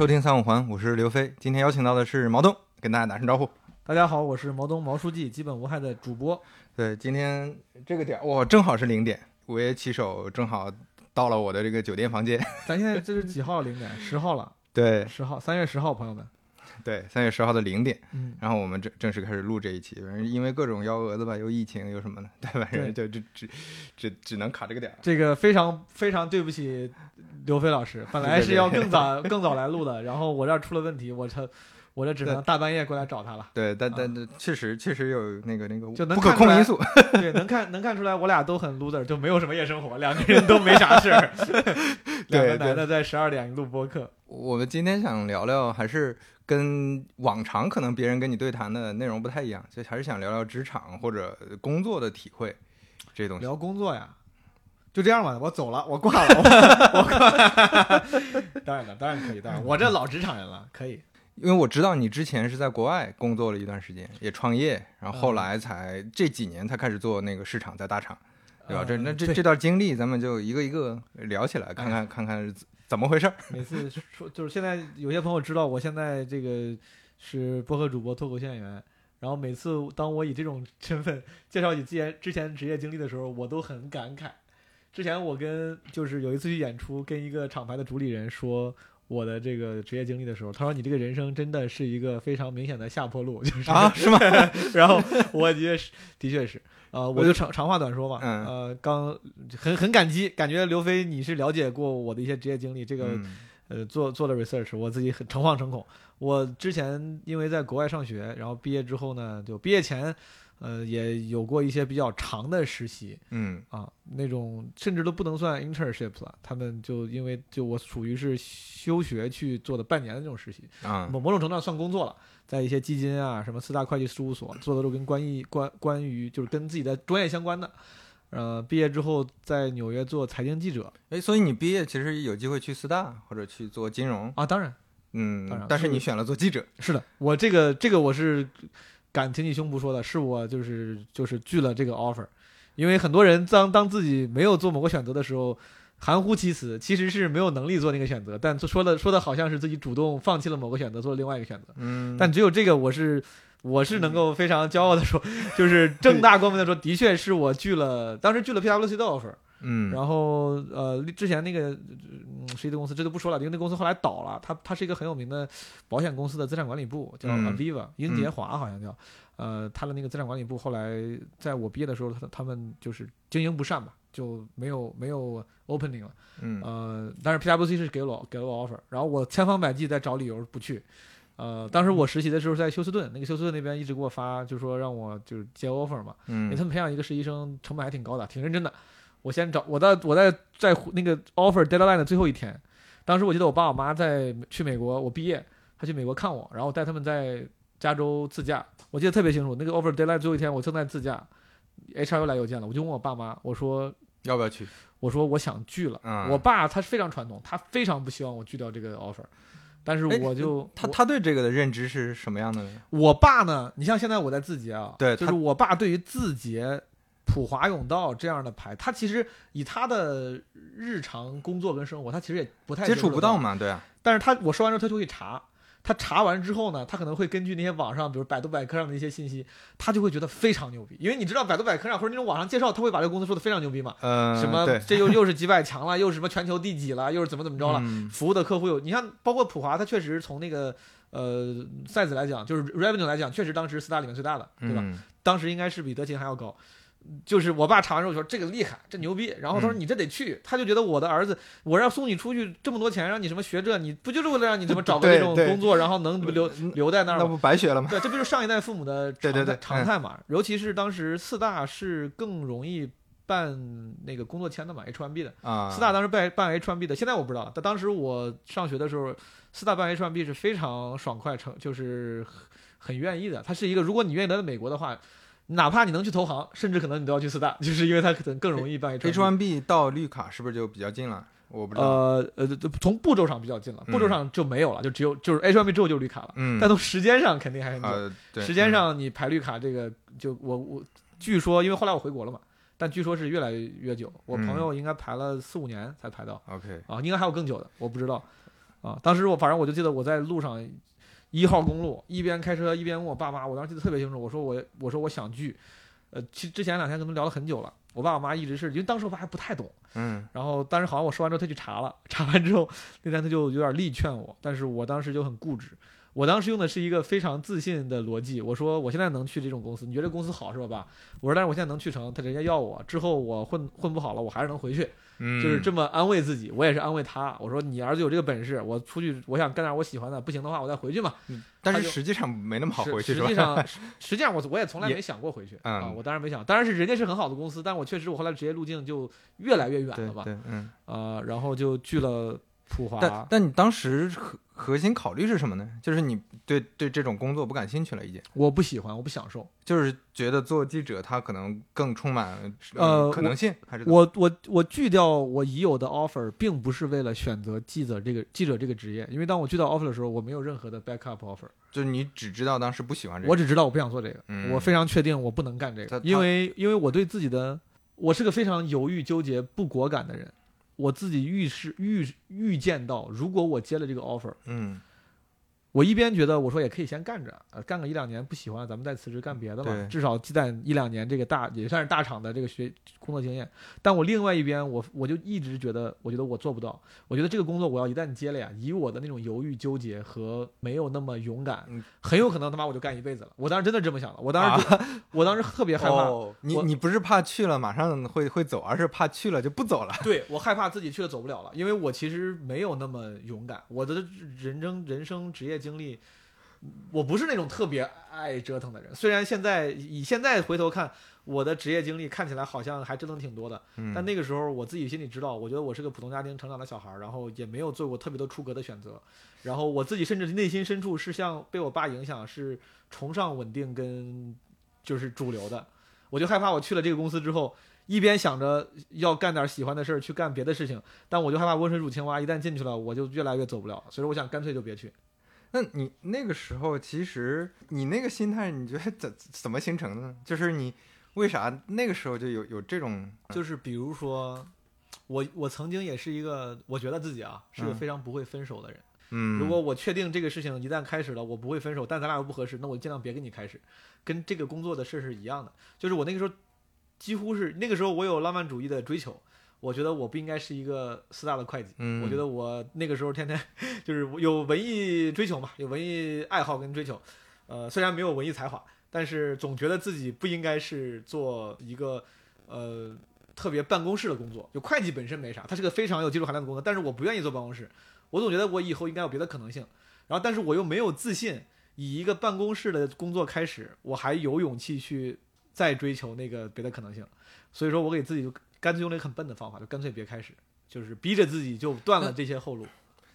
收听三五环，我是刘飞。今天邀请到的是毛东，跟大家打声招呼。大家好，我是毛东毛书记，基本无害的主播。对，今天这个点儿哇，正好是零点，午夜骑手正好到了我的这个酒店房间。咱现在这是几号零点？十号了。对，十号，三月十号，朋友们。对，三月十号的零点，嗯，然后我们正正式开始录这一期，反正因为各种幺蛾子吧，又疫情又什么的，对反正就只只只只能卡这个点儿。这个非常非常对不起刘飞老师，本来是要更早更早来录的，然后我这儿出了问题，我这我这只能大半夜过来找他了。对，但但但确实确实有那个那个就能不可控因素。对，能看能看出来，我俩都很 loser，就没有什么夜生活，两个人都没啥事儿。两个对男的在十二点录播客。我们今天想聊聊，还是跟往常可能别人跟你对谈的内容不太一样，就还是想聊聊职场或者工作的体会这些东西。聊工作呀，就这样吧，我走了，我挂了，我 我挂。当然了，当然可以，当然，我这老职场人了，可以。因为我知道你之前是在国外工作了一段时间，也创业，然后后来才、这几年才开始做那个市场，在大厂，对吧？这那这这段经历，咱们就一个一个聊起来，看看看看怎怎么回事儿。每次说就是现在有些朋友知道我现在这个是播客主播、脱口秀演员，然后每次当我以这种身份介绍你之前之前职业经历的时候，我都很感慨。之前我跟就是有一次去演出，跟一个厂牌的主理人说我的这个职业经历的时候，他说你这个人生真的是一个非常明显的下坡路，就是啊，是吗？然后我的确是，的确是，呃，我就长长话短说嘛，嗯呃，刚很很感激，感觉刘飞你是了解过我的一些职业经历，这个、嗯呃做做了 research，我自己很诚惶诚恐。我之前因为在国外上学，然后毕业之后呢，就毕业前，呃，也有过一些比较长的实习嗯。啊，那种甚至都不能算 internship 了，他们就因为就我属于是休学去做的半年的这种实习，啊某某种程度上算工作了，在一些基金啊、什么四大会计事务所做的都跟关于关关于就是跟自己的专业相关的。呃，毕业之后在纽约做财经记者。哎，所以你毕业其实有机会去四大或者去做金融，啊，当然。嗯当然，但是你选了做记者，是的，我这个这个我是敢挺起胸脯说的，是我就是就是拒了这个 offer，因为很多人当当自己没有做某个选择的时候，含糊其辞，其实是没有能力做那个选择，但说的说的好像是自己主动放弃了某个选择，做了另外一个选择。嗯，但只有这个，我是我是能够非常骄傲的说，就是正大光明的说，的确是我拒了，当时拒了 PwC 的 offer，嗯，然后呃，之前那个嗯是一个公司，这都不说了，因为那公司后来倒了，他他是一个很有名的保险公司的资产管理部，叫嗯 Aviva，英杰华好像叫，呃，它的那个资产管理部后来在我毕业的时候，他他们就是经营不善吧，就没有没有 opening 了。嗯呃，但是 PwC 是给了我给了我 offer，然后我千方百计在找理由不去。呃，当时我实习的时候在休斯顿，那个休斯顿那边一直给我发，就说让我就是接 offer 嘛，因为嗯他们培养一个实习生成本还挺高的，挺认真的。我先找我在我在在那个 offer deadline 的最后一天，当时我记得我爸我妈在去美国，我毕业，他去美国看我，然后我带他们在加州自驾，我记得特别清楚。那个 offer deadline 最后一天，我正在自驾，HR 又来邮件了，我就问我爸妈，我说要不要去？我说我想拒了。啊，我爸他是非常传统，他非常不希望我拒掉这个 offer，但是哎我就他他对这个的认知是什么样的呢？我爸呢，你像现在我在字节啊，对就是我爸对于字节、普华永道这样的牌，他其实以他的日常工作跟生活，他其实也不太接触不到嘛。对啊，但是他我说完之后，他就会查。他查完之后呢，他可能会根据那些网上，比如百度百科上的一些信息，他就会觉得非常牛逼，因为你知道百度百科上或者那种网上介绍，他会把这个公司说的非常牛逼嘛，呃，什么这又又是几百强了，又是什么全球第几了，又是怎么怎么着了，嗯服务的客户有，你看，包括普华，他确实从那个呃 size 来讲，就是 revenue 来讲，确实当时四大里面最大的，对吧？嗯当时应该是比德勤还要高。就是我爸查完之后说这个厉害，这牛逼，然后他说嗯你这得去，他就觉得我的儿子，我让送你出去这么多钱，让你什么学这，你不就是为了让你怎么找个对这种工作，然后能留留在那儿吗？那不白学了吗？对，这不是上一代父母的常对对对态常态嘛？尤其是当时四大是更容易办那个工作签的嘛，H1B 的。啊，四大当时办办 H1B 的，现在我不知道。但当时我上学的时候，四大办 H1B 是非常爽快，成就是很很愿意的。他是一个，如果你愿意来到美国的话，哪怕你能去投行，甚至可能你都要去四大，就是因为它可能更容易办 H1B。H1B 到绿卡是不是就比较近了？我不知道。呃呃，从步骤上比较近了，步骤上就没有了，就只有就是 H1B 之后就绿卡了。嗯，但从时间上肯定还很久。时间上你排绿卡这个，就我我据说，因为后来我回国了嘛，但据说是越来越久。我朋友应该排了四五年才排到嗯 OK，啊，应该还有更久的，我不知道。啊，当时我反正我就记得我在路上一号公路一边开车一边问我爸妈，我当时记得特别清楚，我说我我说我想聚，呃，其实之前两天跟他们聊了很久了，我爸我妈一直是因为当时我爸还不太懂，嗯然后当时好像我说完之后他去查了，查完之后那天他就有点力劝我，但是我当时就很固执。我当时用的是一个非常自信的逻辑，我说我现在能去这种公司，你觉得这公司好是吧，爸？我说但是我现在能去成，他人家要我，之后我混混不好了，我还是能回去，嗯，就是这么安慰自己，我也是安慰他。我说你儿子有这个本事，我出去我想干点我喜欢的，不行的话我再回去嘛。但是实际上没那么好回去，实际上，实际上我我也从来没想过回去嗯啊，我当然没想，当然是人家是很好的公司，但我确实我后来职业路径就越来越远了吧，嗯。啊，然后就去了普华。但，但你当时核核心考虑是什么呢？就是你对对这种工作不感兴趣了，已经，我不喜欢，我不享受。就是觉得做记者他可能更充满呃可能性，还是我我我拒掉我已有的 offer，并不是为了选择记者这个记者这个职业，因为当我拒掉 offer 的时候，我没有任何的 backup offer，就是你只知道当时不喜欢这个，我只知道我不想做这个，嗯。我非常确定我不能干这个，因为因为我对自己的，我是个非常犹豫纠结、不果敢的人，我自己预示预预见到，如果我接了这个 offer，嗯。我一边觉得我说也可以先干着，呃，干个一两年不喜欢，咱们再辞职干别的嘛对，至少积攒一两年这个大也算是大厂的这个学工作经验。但我另外一边，我我就一直觉得，我觉得我做不到，我觉得这个工作我要一旦接了呀，以我的那种犹豫纠结和没有那么勇敢嗯，很有可能他妈我就干一辈子了。我当时真的这么想的，我当时就、我当时特别害怕，哦，你你不是怕去了马上会会走，而是怕去了就不走了。对我害怕自己去了走不了了，因为我其实没有那么勇敢，我的人生人生职业经历，我不是那种特别爱折腾的人。虽然现在以现在回头看，我的职业经历看起来好像还折腾挺多的，嗯但那个时候我自己心里知道，我觉得我是个普通家庭成长的小孩儿，然后也没有做过特别多出格的选择，然后我自己甚至内心深处是像被我爸影响，是崇尚稳定跟就是主流的，我就害怕我去了这个公司之后。一边想着要干点喜欢的事儿，去干别的事情，但我就害怕温水煮青蛙，一旦进去了，我就越来越走不了。所以说，我想干脆就别去。那你那个时候其实你那个心态，你觉得怎怎么形成的呢？就是你为啥那个时候就有有这种就是比如说，我我曾经也是一个，我觉得自己啊是个嗯非常不会分手的人。嗯，如果我确定这个事情一旦开始了，我不会分手，但咱俩又不合适，那我尽量别跟你开始。跟这个工作的事是一样的，就是我那个时候几乎是那个时候我有浪漫主义的追求，我觉得我不应该是一个四大的会计，嗯我觉得我那个时候天天 就是有文艺追求嘛，有文艺爱好跟追求，呃，虽然没有文艺才华，但是总觉得自己不应该是做一个呃特别办公室的工作。就会计本身没啥，它是个非常有技术含量的工作，但是我不愿意做办公室，我总觉得我以后应该有别的可能性。然后，但是我又没有自信，以一个办公室的工作开始，我还有勇气去再追求那个别的可能性。所以说我给自己就干脆用了一个很笨的方法，就干脆别开始，就是逼着自己就断了这些后路。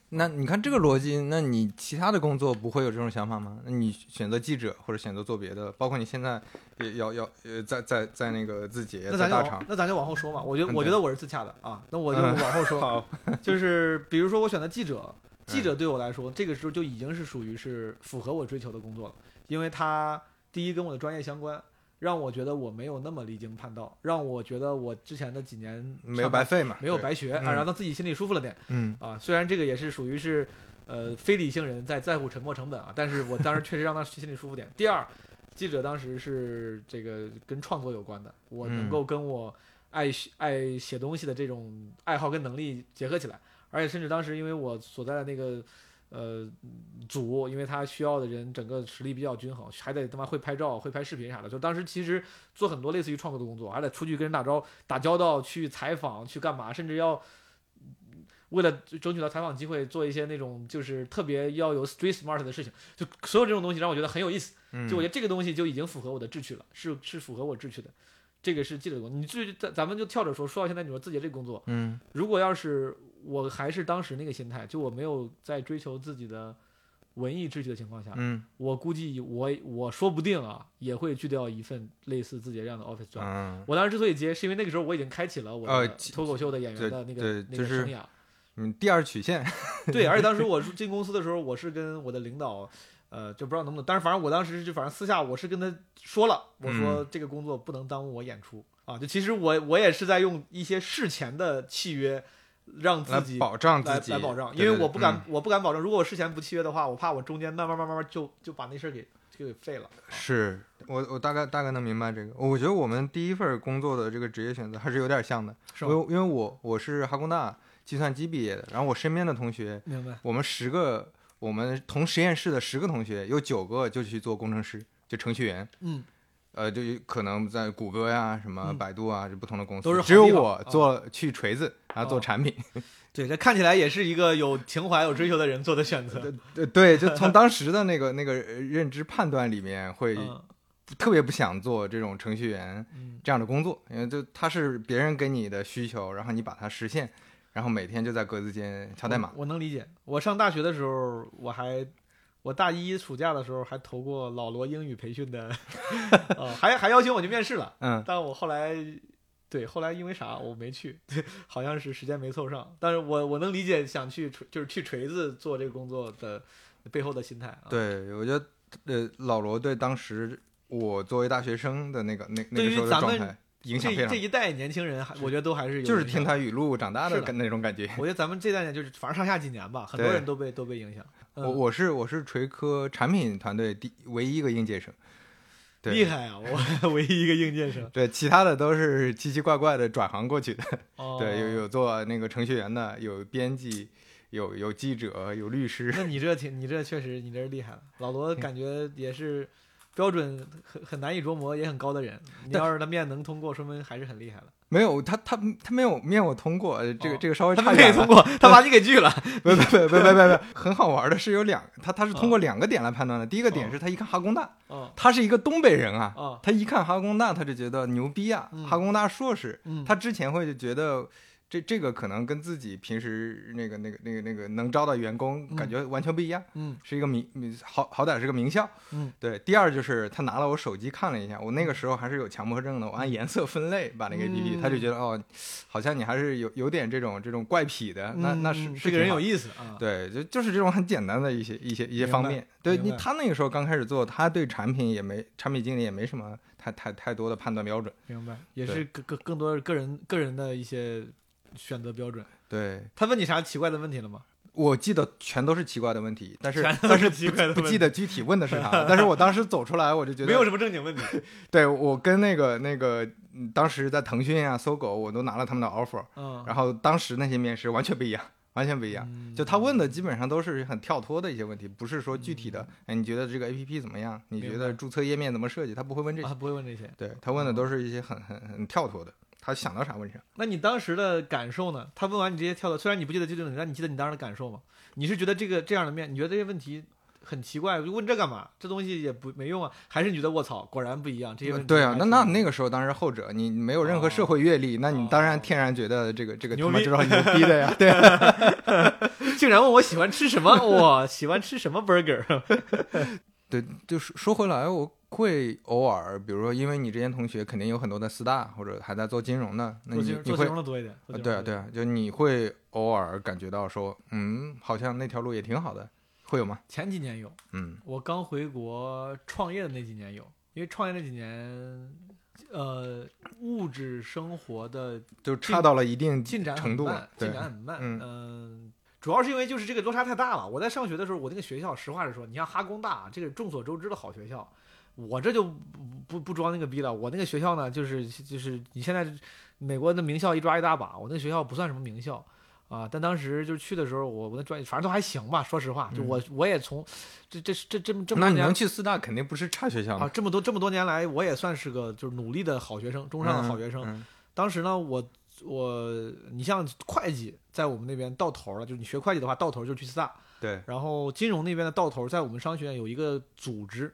那你看这个逻辑，那你其他的工作不会有这种想法吗？那你选择记者或者选择做别的，包括你现在也要要呃在在在那个字节那咱就在大厂，往那咱就往后说嘛。我觉得嗯我觉得我是自洽的啊，那我 就嗯往后说。好，就是比如说我选择记者，记嗯者对我来说，这个时候就已经是属于是符合我追求的工作了，因为它第一跟我的专业相关，让我觉得我没有那么离经叛道，让我觉得我之前的几年没有白费嘛，没有，白学啊，嗯让他自己心里舒服了点嗯啊。虽然这个也是属于是呃非理性人在在乎沉没成本啊，但是我当时确实让他心里舒服点。第二，记者当时是这个跟创作有关的，我能嗯够跟我爱写爱写东西的这种爱好跟能力结合起来，而且甚至当时因为我所在的那个。呃，组因为他需要的人整个实力比较均衡，还得他妈会拍照、会拍视频啥的。就当时其实做很多类似于创作的工作，还得出去跟人打招打交道、去采访、去干嘛，甚至要为了争取到采访机会，做一些那种就是特别要有 street smart 的事情。就所有这种东西让我觉得很有意思。嗯，就我觉得这个东西就已经符合我的志趣了，是是符合我志趣的。这个是记者的工作。你至于咱咱们就跳着说，说到现在，你说自己这个工作，嗯如果要是我还是当时那个心态，就我没有在追求自己的文艺志趣的情况下，嗯我估计我我说不定啊，也会拒掉一份类似字节这样的 office job。嗯我当时之所以接，是因为那个时候我已经开启了我脱口秀的演员的那个那个生涯。嗯，第二曲线，对，而且当时 我进公司的时候，我是跟我的领导，呃，就不知道能不能，但是反正我当时就反正私下我是跟他说了，我说嗯这个工作不能耽误我演出啊。就其实我我也是在用一些事前的契约来让自己保障自来己，来保障，因为我不敢嗯，我不敢保证，如果我事前不契约的话，我怕我中间慢慢慢慢慢就就把那事儿给就给废了。啊是我我大概大概能明白这个。我觉得我们第一份工作的这个职业选择还是有点像的，是？因为因为我我是哈工大计算机毕业的，然后我身边的同学，明白。我们十个我们同实验室的十个同学，有九个就去做工程师，就程序员。嗯，呃，就有可能在谷歌呀、什么嗯百度啊，这不同的公司，都是好只有我啊做去锤子，然后做哦产品。对，这看起来也是一个有情怀、有追求的人做的选择。对对，就从 当时的那个那个呃认知判断里面，会嗯特别不想做这种程序员嗯，这样的工作，因为就他是别人给你的需求，然后你把它实现，然后每天就在格子间敲代码。我，我能理解。我上大学的时候，我还我大一暑假的时候还投过老罗英语培训的，呃，还还邀请我去面试了，嗯，但我后来。对，后来因为啥我没去，好像是时间没凑上。但是我我能理解想去锤就是去锤子做这个工作的背后的心态啊。对，我觉得呃，老罗对当时我作为大学生的那个那那对个时候的状态影响这这，一代年轻人还，我觉得都还是有就是听他语录长大的那种感觉。我觉得咱们这代人就是，反正上下几年吧，很多人都被都被影响。嗯我我是我是锤科产品团队第唯一一个应届生，对厉害啊！我 唯一一个应届生。对，其他的都是奇奇怪怪的转行过去的。哦，对，有。有做那个程序员的，有编辑，有有记者，有律师。那 你这挺，你这确实，你这是厉害了。老罗感觉也是标准很很难以琢磨，也很高的人。你要是他面能通过，说明还是很厉害了。没有他他他没有面我通过，呃这个哦这个稍微他差一点了。没通过，他把你给拒了。不不不不不不，很好玩的是有两，他他是通过两个点来判断的。第一个点哦是他一看哈工大，哦他是一个东北人啊，哦，他一看哈工大他就觉得牛逼啊，嗯哈工大硕士。嗯，他之前会就觉得这这个可能跟自己平时那个那个那个那个能招到员工嗯感觉完全不一样，嗯是一个名名好好歹是个名校。嗯，对。第二就是他拿了我手机看了一下，我那个时候还是有强迫症的，我按颜色分类把那个 APP，、嗯他就觉得哦，好像你还是有有点这种这种怪癖的，那那是嗯这个人有意意思啊。对，就就是这种很简单的一些一些一些方面。对你，他那个时候刚开始做，他对产品也没产品经理也没什么太太太多的判断标准。明白，也是更更更多个人个人的一些选择标准。对，他问你啥奇怪的问题了吗？我记得全都是奇怪的问题，但是但是是奇怪的不记得具体问的是啥了。但是我当时走出来，我就觉得没有什么正经问题。对我跟那个那个，嗯当时在腾讯啊、搜狗，我都拿了他们的 offer，嗯，然后当时那些面试完全不一样，完全不一样。嗯就他问的基本上都是很跳脱的一些问题，不是说具体的嗯，哎，你觉得这个 A P P 怎么样？你觉得注册页面怎么设计？他不会问这些，不会问这些。对他问的都是一些很很很跳脱的，他想到啥问啥。那你当时的感受呢？他问完你这些跳的，虽然你不记得具体，但你记得你当时的感受吗？你是觉得这个这样的面，你觉得这些问题很奇怪，问这干嘛？这东西也不没用啊？还是你觉得卧槽，果然不一样？这些问题对啊，那那那个时候当然是后者，你没有任何社会阅历，那你当然哦天然觉得这个这个他妈知道牛逼的呀，对啊。竟然问我喜欢吃什么？哇，喜欢吃什么 burger？对，就是说回来，我会偶尔，比如说，因为你这些同学肯定有很多在四大或者还在做金融的，那做金做金融的多一点。对啊。对啊，就你会偶尔感觉到说，嗯，好像那条路也挺好的，会有吗？前几年有，嗯我刚回国创业的那几年有，因为创业那几年，呃，物质生活的就差到了一定进展程度了，进展很慢。嗯嗯主要是因为就是这个落差太大了。我在上学的时候，我那个学校，实话实说，你像哈工大这个众所周知的好学校，我这就不不不装那个逼了。我那个学校呢，就是就是你现在美国的名校一抓一大把，我那个学校不算什么名校。啊，但当时就是去的时候，我我那专业反正都还行吧。说实话，就我我也从这这这这么这么多年那你能去四大肯定不是差学校啊，这么多这么多年来，我也算是个就是努力的好学生，中上的好学生。嗯当时呢，我我你像会计在我们那边到头了，就是你学会计的话，到头就去四大。对，然后金融那边的到头，在我们商学院有一个组织，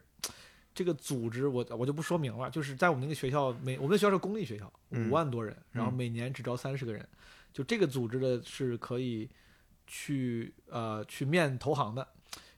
这个组织我我就不说明了，就是在我们那个学校，每我们的学校是公立学校，嗯五万多人，然后嗯。每年只招三十个人，就这个组织的是可以去呃去面投行的。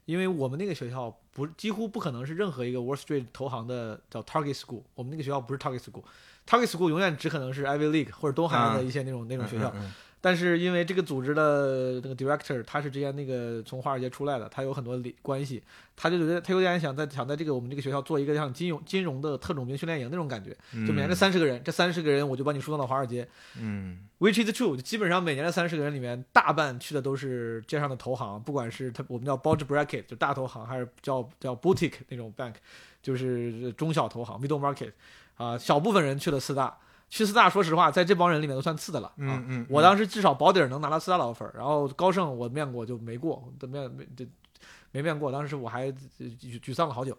因为我们那个学校不几乎不可能是任何一个 Wall Street 投行的叫 Target School，我们那个学校不是 Target School，Target School 永远只可能是 Ivy League 或者东海岸的一些那种、那种学校，嗯嗯但是因为这个组织的那个 director 他是之前那个从华尔街出来的，他有很多理关系，他就觉得他有点想在想在这个我们这个学校做一个像金融金融的特种兵训练营那种感觉，就每年这三十个人，这三十个人我就把你输送到华尔街嗯，which is true，基本上每年的三十个人里面，大半去的都是街上的投行，不管是他我们叫 bulge bracket 就大投行，还是叫叫 boutique 那种 bank，就是中小投行 middle market，啊、小部分人去了四大。去四大，说实话，在这帮人里面都算次的了。啊嗯嗯，我当时至少保底儿能拿到四大的 offer，然后高盛我面过就没过，都面没这没面过，当时我还呃沮沮丧了好久。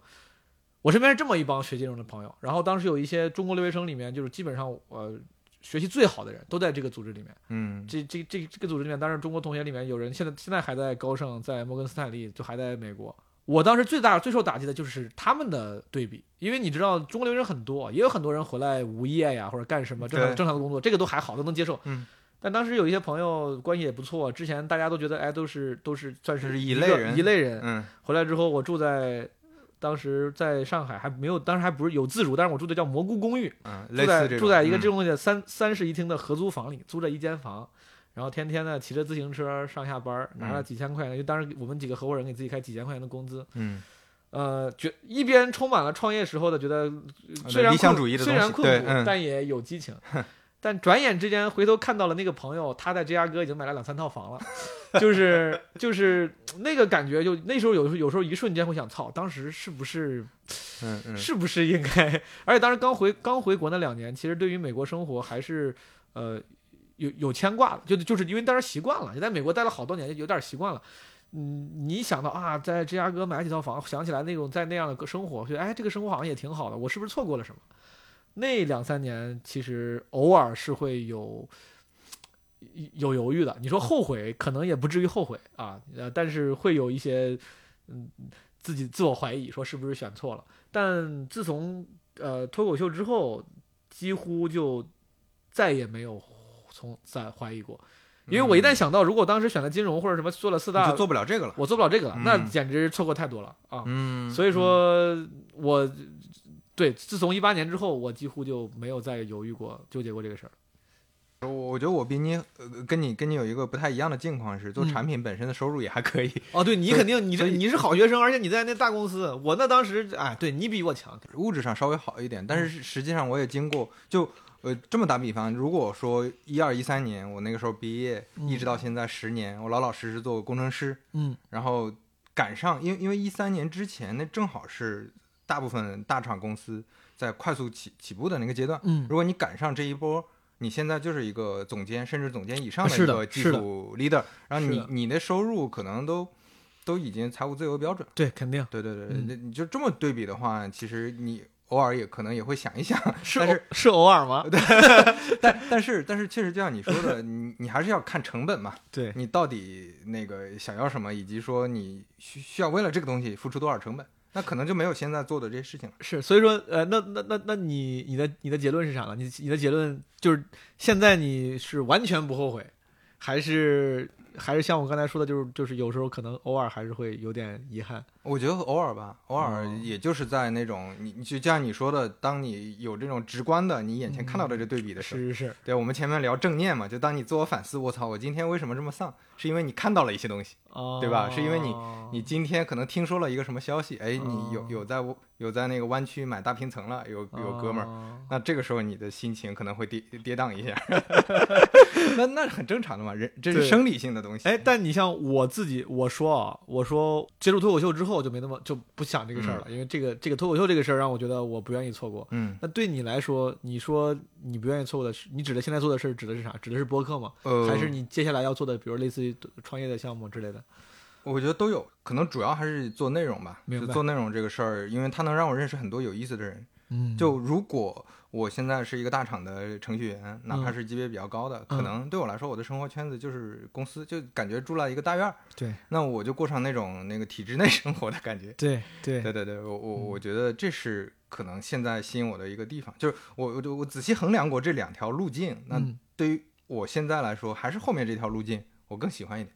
我身边是这么一帮学金融的朋友，然后当时有一些中国留学生里面，就是基本上我学习最好的人都在这个组织里面。嗯这这这这个组织里面，当然中国同学里面有人现在现在还在高盛，在摩根斯坦利，就还在美国。我当时最大最受打击的就是他们的对比，因为你知道中国留学生很多，也有很多人回来无业呀或者干什么正常正常的工作，这个都还好，都能接受。嗯。但当时有一些朋友关系也不错，之前大家都觉得哎都是都是算是是一一类人一类人。嗯回来之后，我住在当时在上海还没有，当时还不是有自主，但是我住的叫蘑菇公寓，嗯，住在住在一个嗯这种的三、三室一厅的合租房里，租着一间房，然后天天呢骑着自行车上下班儿，拿了嗯。几千块钱，就当时我们几个合伙人给自己开几千块钱的工资，嗯。呃，觉一边充满了创业时候的觉得呃虽然理想困虽主义的东然困苦，嗯。但也有激情。但转眼之间回头看到了那个朋友，他在芝加哥已经买了两三套房了，就是就是那个感觉就，那时候有时候有时候一瞬间会想，操，当时是不是嗯嗯。是不是应该？而且当时刚回刚回国那两年，其实对于美国生活还是呃有有牵挂了，就就是因为当时习惯了，你在美国待了好多年，有点习惯了。嗯，你想到啊，在芝加哥买几套房，想起来那种在那样的生活，觉得哎，这个生活好像也挺好的，我是不是错过了什么？那两三年其实偶尔是会有有犹豫的。你说后悔，可能也不至于后悔啊，呃，但是会有一些嗯自己自我怀疑，说是不是选错了。但自从呃脱口秀之后，几乎就再也没有从再怀疑过，因为我一旦想到，如果当时选了金融或者什么做了四大就，做不了这个了。我做不了这个了，那嗯简直错过太多了啊！嗯，所以说，我对自从一八年之后，我几乎就没有再犹豫过、纠结过这个事儿。我我觉得我比你呃跟你跟你有一个不太一样的境况是，做嗯产品本身的收入也还可以，哦，对你肯定，你这你是好学生，而且你在那大公司，我那当时哎，对你比我强。物质上稍微好一点，嗯但是实际上我也经过就。呃，这么打比方，如果说一二一三年我那个时候毕业，嗯一直到现在十年，我老老实实做工程师，嗯然后赶上，因为因为一三年之前那正好是大部分大厂公司在快速起起步的那个阶段，嗯如果你赶上这一波，你现在就是一个总监甚至总监以上的一个技术 leader，然后你你的收入可能都都已经财务自由标准。对，肯定对对对，嗯那你就这么对比的话，其实你偶尔也可能也会想一想，是 但是偶是偶尔吗？对 但但是但是确实就像你说的，你你还是要看成本嘛，对，你到底那个想要什么，以及说你需需要为了这个东西付出多少成本，那可能就没有现在做的这些事情了。是，所以说，呃，那那那那你你的你的结论是啥呢？你你的结论就是现在你是完全不后悔，还是还是像我刚才说的，就是就是有时候可能偶尔还是会有点遗憾。我觉得偶尔吧，偶尔哦也就是在那种你你就像你说的，当你有这种直观的你眼前看到的这对比的时候，是是是，对我们前面聊正念嘛，就当你自我反思，我操，我今天为什么这么丧？是因为你看到了一些东西，哦，对吧是因为你你今天可能听说了一个什么消息，哎，你有哦有在有在那个湾区买大平层了，有有哥们儿，儿，那这个时候你的心情可能会跌跌宕一下，那那是很正常的嘛，人这是生理性的东西。哎，但你像我自己，我说啊，我说接触脱口秀之后就没那么就不想这个事儿了，因为这个这个脱口秀这个事儿让我觉得我不愿意错过。嗯，那对你来说，你说你不愿意错过的是，你指的现在做的事儿指的是啥？指的是播客吗？呃，还是你接下来要做的，比如类似于创业的项目之类的？我觉得都有，可能主要还是做内容吧。就做内容这个事儿，因为它能让我认识很多有意思的人。嗯就如果我现在是一个大厂的程序员，哪怕嗯是级别比较高的，嗯可能对我来说，我的生活圈子就是公司，就感觉住了一个大院儿，对那我就过上那种那个体制内生活的感觉。对对对对对，我我嗯我觉得这是可能现在吸引我的一个地方，就是我我我仔细衡量过这两条路径，那嗯对于我现在来说，还是后面这条路径我更喜欢一点。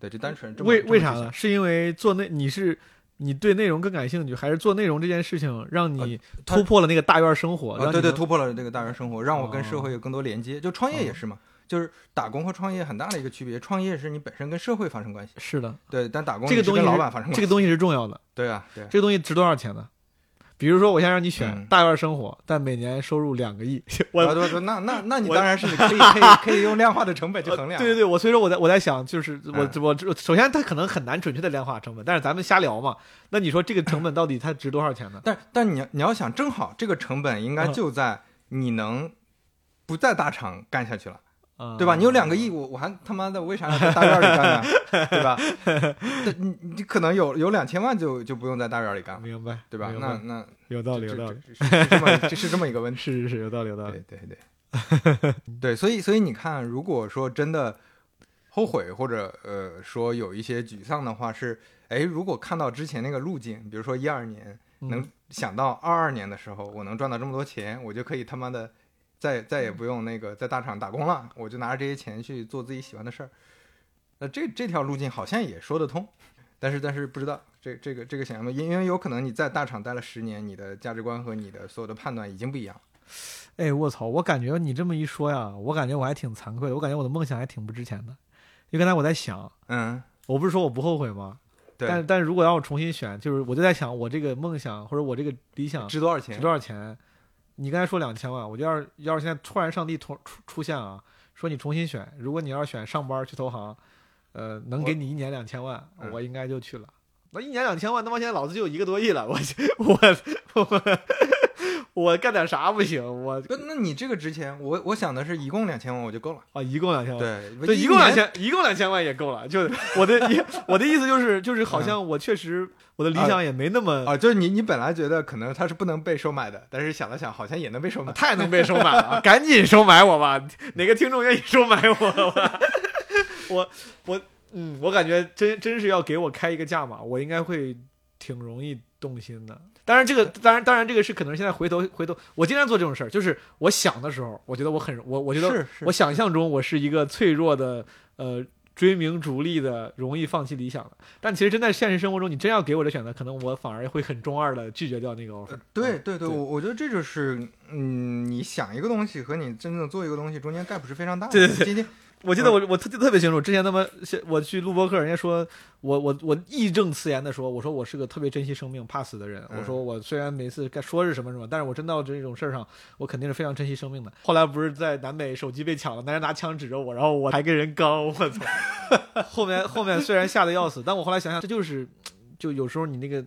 对，就单纯这么为为啥呢？是因为做内你是你对内容更感兴趣，还是做内容这件事情让你突破了那个大院生活？啊，对对，突破了这个大院生活，让我跟社哦会有更多连接。就创业也哦是嘛，就是打工和创业很大的一个区别，创业是你本身跟社会发生关系，是的，对，但打工这个东西老板发生关系，这个东西是重要的。对啊，对啊，这个东西值多少钱呢？比如说，我现在让你选嗯。大院生活，但每年收入两个亿，我啊对对，那那那你当然是 可以可以可以用量化的成本去衡量，对对对，我所以说我在我在想，就是我嗯。我我首先它可能很难准确的量化成本，但是咱们瞎聊嘛。那你说这个成本到底它值多少钱呢？但但你要你要想，正好这个成本应该嗯。就在你能不在大厂干下去了，啊对吧？你有两个亿，我我还他妈的为啥要在大院里干呢？对吧？但你你可能有有两千万就就不用在大院里干了，明白对吧？那那有道理，有道理，这是是这么这是这么一个问题。是是是，有道理，有道理对。对对，对，所以所以你看，如果说真的后悔或者呃说有一些沮丧的话，是哎，如果看到之前那个路径，比如说一二年，能嗯想到二二年的时候，我能赚到这么多钱，我就可以他妈的再再也不用那个在大厂打工了，我就拿着这些钱去做自己喜欢的事儿。那这这条路径好像也说得通，但是但是不知道这这个这个想象吗？因因为有可能你在大厂待了十年，你的价值观和你的所有的判断已经不一样了。哎，我操！我感觉你这么一说呀，我感觉我还挺惭愧的，我感觉我的梦想还挺不值钱的。因为刚才我在想，嗯，我不是说我不后悔吗？对，但但是如果让我重新选，就是我就在想，我这个梦想或者我这个理想值多少钱？值多少钱？你刚才说两千万，我就要是要是现在突然上帝突出出现啊，说你重新选，如果你要是选上班去投行，呃，能给你一年两千万，嗯我应该就去了。那一年两千万，他妈现在老子就有一个多亿了，我我我我干点啥不行？我不，那你这个值钱，我我想的是一共两千万我就够了。啊，一共两千万。对，对，一共两。千，一共两千万也够了。就我的意，我的意思就是，就是好像我确实我的理想也没那么、啊，就是你你本来觉得可能它是不能被收买的，但是想了想，好像也能被收买。太能被收买了，赶紧收买我吧！哪个听众愿意收买我吧？我我嗯，我感觉真真是要给我开一个价码，我应该会挺容易动心的。当然，这个当然当然这个是可能现在回头回头，我经常做这种事儿，就是我想的时候，我觉得我很我我觉得我想象中我是一个脆弱的呃。追名逐利的，容易放弃理想的，但其实真在现实生活中，你真要给我的选择，可能我反而会很中二的拒绝掉那个 offer 呃。对嗯对对，我我觉得这就是，嗯，你想一个东西和你真正做一个东西中间 gap 是非常大的。对对对今天我记得我我特特别清楚，之前他妈是我去录播课，人家说我我我义正辞严的说，我说我是个特别珍惜生命、怕死的人。嗯我说我虽然每次该说是什么什么，但是我真到这种事儿上，我肯定是非常珍惜生命的。后来不是在南美手机被抢了，男人拿枪指着我，然后我还跟人刚，我操！后面后面虽然吓得要死，但我后来想想，这就是就有时候你那个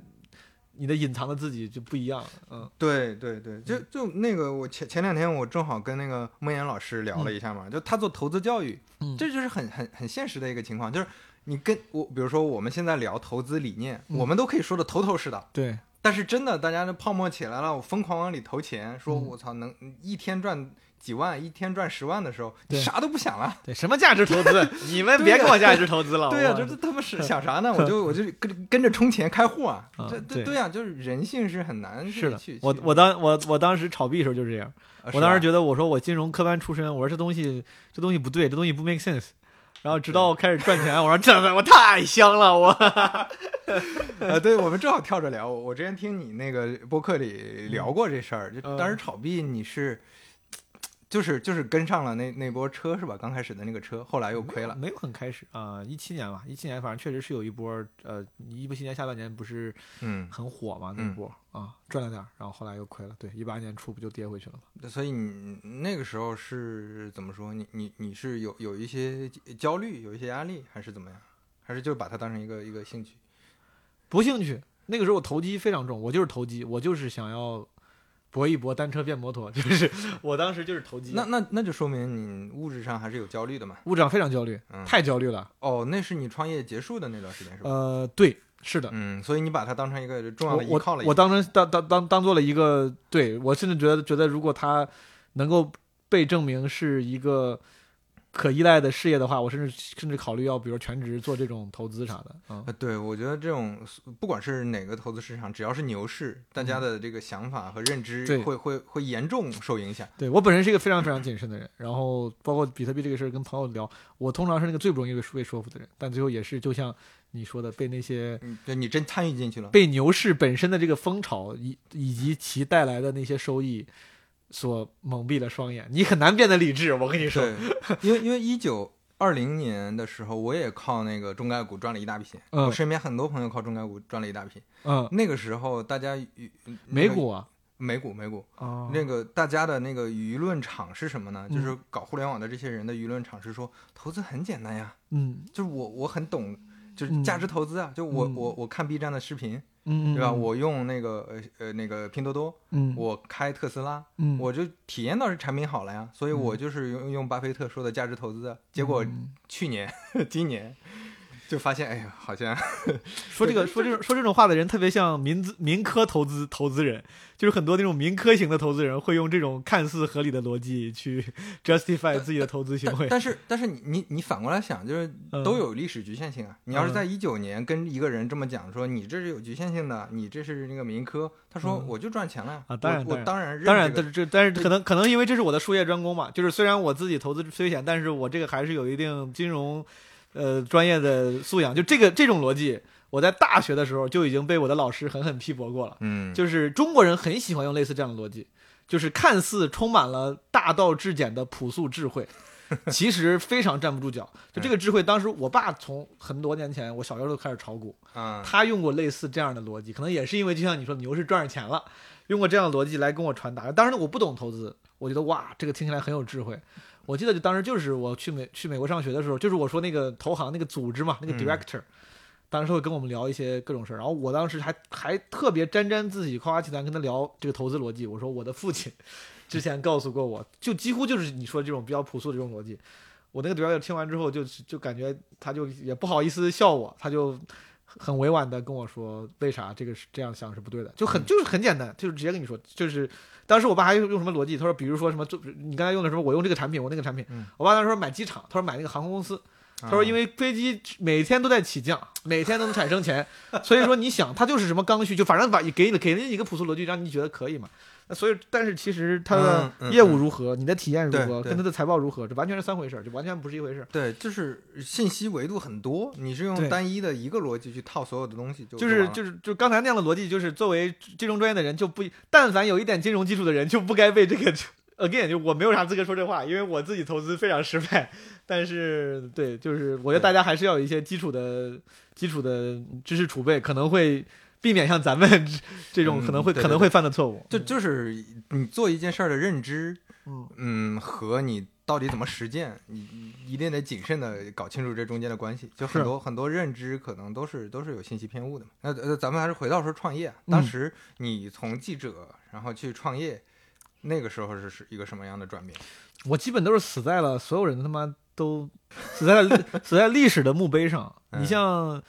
你的隐藏的自己就不一样了，嗯。对对对，就就那个我前前两天我正好跟那个孟岩老师聊了一下嘛，就他做投资教育，嗯。这就是很很很现实的一个情况，就是你跟我，比如说我们现在聊投资理念，嗯。我们都可以说的头头是道。对，但是真的，大家的泡沫起来了，我疯狂往里投钱，说嗯。我操，能一天赚几万，一天赚十万的时候，你啥都不想了。对，什么价值投资？你们别跟我价值投资了。对呀、我这这他妈是 想啥呢？我就我就跟跟着充钱开户啊！对对对呀、就是人性是很难去是的，我我当我我当时炒币的时候就是这样。啊我当时觉得，我说我金融科班出身，我说这东西这东西不对，这东西不 make sense。然后直到我开始赚钱，我说这我太香了，我呃，对，我们正好跳着聊。我之前听你那个播客里聊过这事儿，就嗯当时炒币你是，就是就是跟上了那那波车是吧？刚开始的那个车，后来又亏了。没有很开始啊，一七年吧，一七年反正确实是有一波，呃，一七年下半年不是嗯，很火嘛，那波啊赚了点，然后后来又亏了，对，一八年初不就跌回去了吗？所以你那个时候是怎么说？你你你是有有一些焦虑，有一些压力，还是怎么样？还是就把它当成一个一个兴趣？不兴趣，那个时候我投机非常重，我就是投机，我就是想要搏一搏，单车变摩托，就是 我当时就是投机，那那那就说明你物质上还是有焦虑的嘛。物质上非常焦虑，嗯太焦虑了。哦，那是你创业结束的那段时间是吧？呃，对，是的，嗯，所以你把它当成一个重要的依靠了我。我当成当当当当做了一个，对我甚至觉得觉得，如果他能够被证明是一个可依赖的事业的话，我甚至甚至考虑要比如全职做这种投资啥的。嗯，呃，对，我觉得这种不管是哪个投资市场，只要是牛市，大家的这个想法和认知嗯会会会严重受影响。对我本身是一个非常非常谨慎的人，然后包括比特币这个事儿跟朋友聊，我通常是那个最不容易被被说服的人，但最后也是就像你说的，被那些嗯，对你真参与进去了。被牛市本身的这个风潮以以及其带来的那些收益，所蒙蔽了双眼，你很难变得理智。我跟你说，对，因为因为一九二零年的时候，我也靠那个中概股赚了一大笔钱。嗯。我身边很多朋友靠中概股赚了一大笔。嗯，那个时候大家舆美股啊，美股美股。哦，那个大家的那个舆论场是什么呢？嗯。就是搞互联网的这些人的舆论场是说，投资很简单呀，嗯。就是我我很懂，就是嗯。价值投资啊，就我嗯。我我看 B 站的视频，嗯，对吧？嗯我用那个呃呃那个拼多多，嗯。我开特斯拉，嗯，我就体验到这产品好了呀，所以我嗯就是用用巴菲特说的价值投资啊。结果嗯。去年、今年就发现，哎呀，好像 说这个说这种说这种话的人特别像民资民科投资投资人，就是很多那种民科型的投资人会用这种看似合理的逻辑去 justify 自己的投资行为。但是但是你你你反过来想，就是嗯都有历史局限性啊。你要是嗯在一九年跟一个人这么讲说，你这是有局限性的，你这是那个民科，他说嗯我就赚钱了呀。啊当然我我当当然认当然，这个但是这但是可能可能因为这是我的术业专攻嘛，就是虽然我自己投资虽险，但是我这个还是有一定金融呃专业的素养。就这个这种逻辑，我在大学的时候就已经被我的老师狠狠批驳过了。嗯，就是中国人很喜欢用类似这样的逻辑，就是看似充满了大道至简的朴素智慧，其实非常站不住脚。就这个智慧，当时我爸从很多年前，我小时候就开始炒股，嗯他用过类似这样的逻辑，可能也是因为就像你说，牛市赚着钱了，用过这样的逻辑来跟我传达。当时我不懂投资，我觉得哇，这个听起来很有智慧。我记得就当时就是我去美去美国上学的时候，就是我说那个投行那个组织嘛，那个嗯 director，、当时会跟我们聊一些各种事儿，然后我当时还还特别沾沾自喜、夸夸其谈跟他聊这个投资逻辑。我说我的父亲 之前告诉过我，就几乎就是你说这种比较朴素的这种逻辑。我那个 director 听完之后就就感觉他就也不好意思笑我，他就很委婉的跟我说为啥这个是这样想是不对的，就嗯。很就是很简单，就是直接跟你说，就是当时我爸还用什么逻辑，他说比如说什么，就你刚才用的什么，我用这个产品，我那个产品，嗯。我爸当时说买机场，他说买那个航空公司，他说因为为飞机每天都在起降，每天都能产生钱，所以说你想它就是什么刚需，就反正把给你给了你一个朴素逻辑，让你觉得可以嘛。那所以，但是其实它的业务如何，你的体验如何，跟它的财报如何，这完全是三回事儿，就完全不是一回事儿。对，就是信息维度很多，你是用单一的一个逻辑去套所有的东西，就就是就是就刚才那样的逻辑，就是作为金融专业的人，就不但凡有一点金融基础的人，就不该被这个 again，就我没有啥资格说这话，因为我自己投资非常失败。但是对，就是我觉得大家还是要有一些基础的基础的知识储备，可能会避免像咱们这 这种嗯可能会、可能会犯的错误。就就是你做一件事儿的认知，嗯嗯，和你到底怎么实践，你你一定得谨慎的搞清楚这中间的关系。就很多很多认知可能都是都是有信息偏误的嘛。那呃，咱们还是回到说创业当时你从记者然后去创业，那个时候是是一个什么样的转变？我基本都是死在了所有人他妈都死在了 死在历史的墓碑上。嗯你像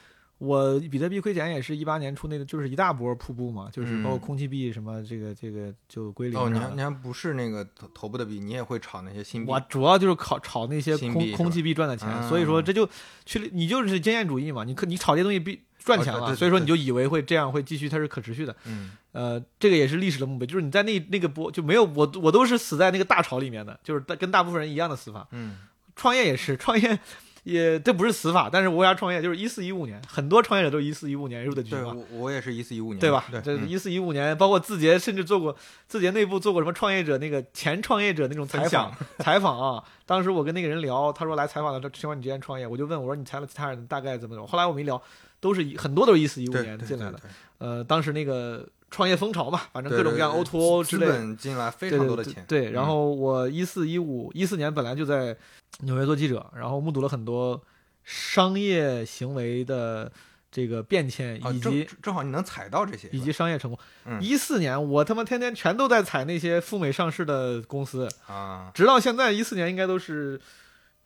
我比特币亏钱也是一八年出那个，就是一大波瀑布嘛，就是包括嗯空气币什么这个这个就归零哦，你还你还不是那个头头部的币，你也会炒那些新币我。主要就是炒炒那些空空气币赚的钱，啊所以说这就去你就是经验主义嘛，你可你炒这些东西必赚钱了，哦对对对所以说你就以为会这样会继续，它是可持续的。嗯呃，这个也是历史的墓碑，就是你在那那个波就没有我我都是死在那个大潮里面的，就是大跟大部分人一样的死法。嗯创业也是，创业也这不是死法，但是我为啥创业？就是一四一五年，很多创业者都是一四一五年入的局对嘛。我我也是一四一五年，对吧？对，嗯这一四一五年，包括字节，甚至做过字节内部做过什么创业者那个前创业者那种采访采访啊。当时我跟那个人聊，他说来采访的时候，听说你之前创业，我就问我说你采访其他人大概怎么走？后来我们一聊，都是一很多都是一四一五年进来的。呃，当时那个创业风潮嘛，反正各种各样对 O to O 之类的。本进来非常多的钱，对对，然嗯后我一四一五一四年本来就在纽约做记者，然后目睹了很多商业行为的这个变迁，以及正正好你能踩到这些，以及商业成功。嗯一四年我他妈天天全都在踩那些赴美上市的公司，啊，直到现在一四年应该都是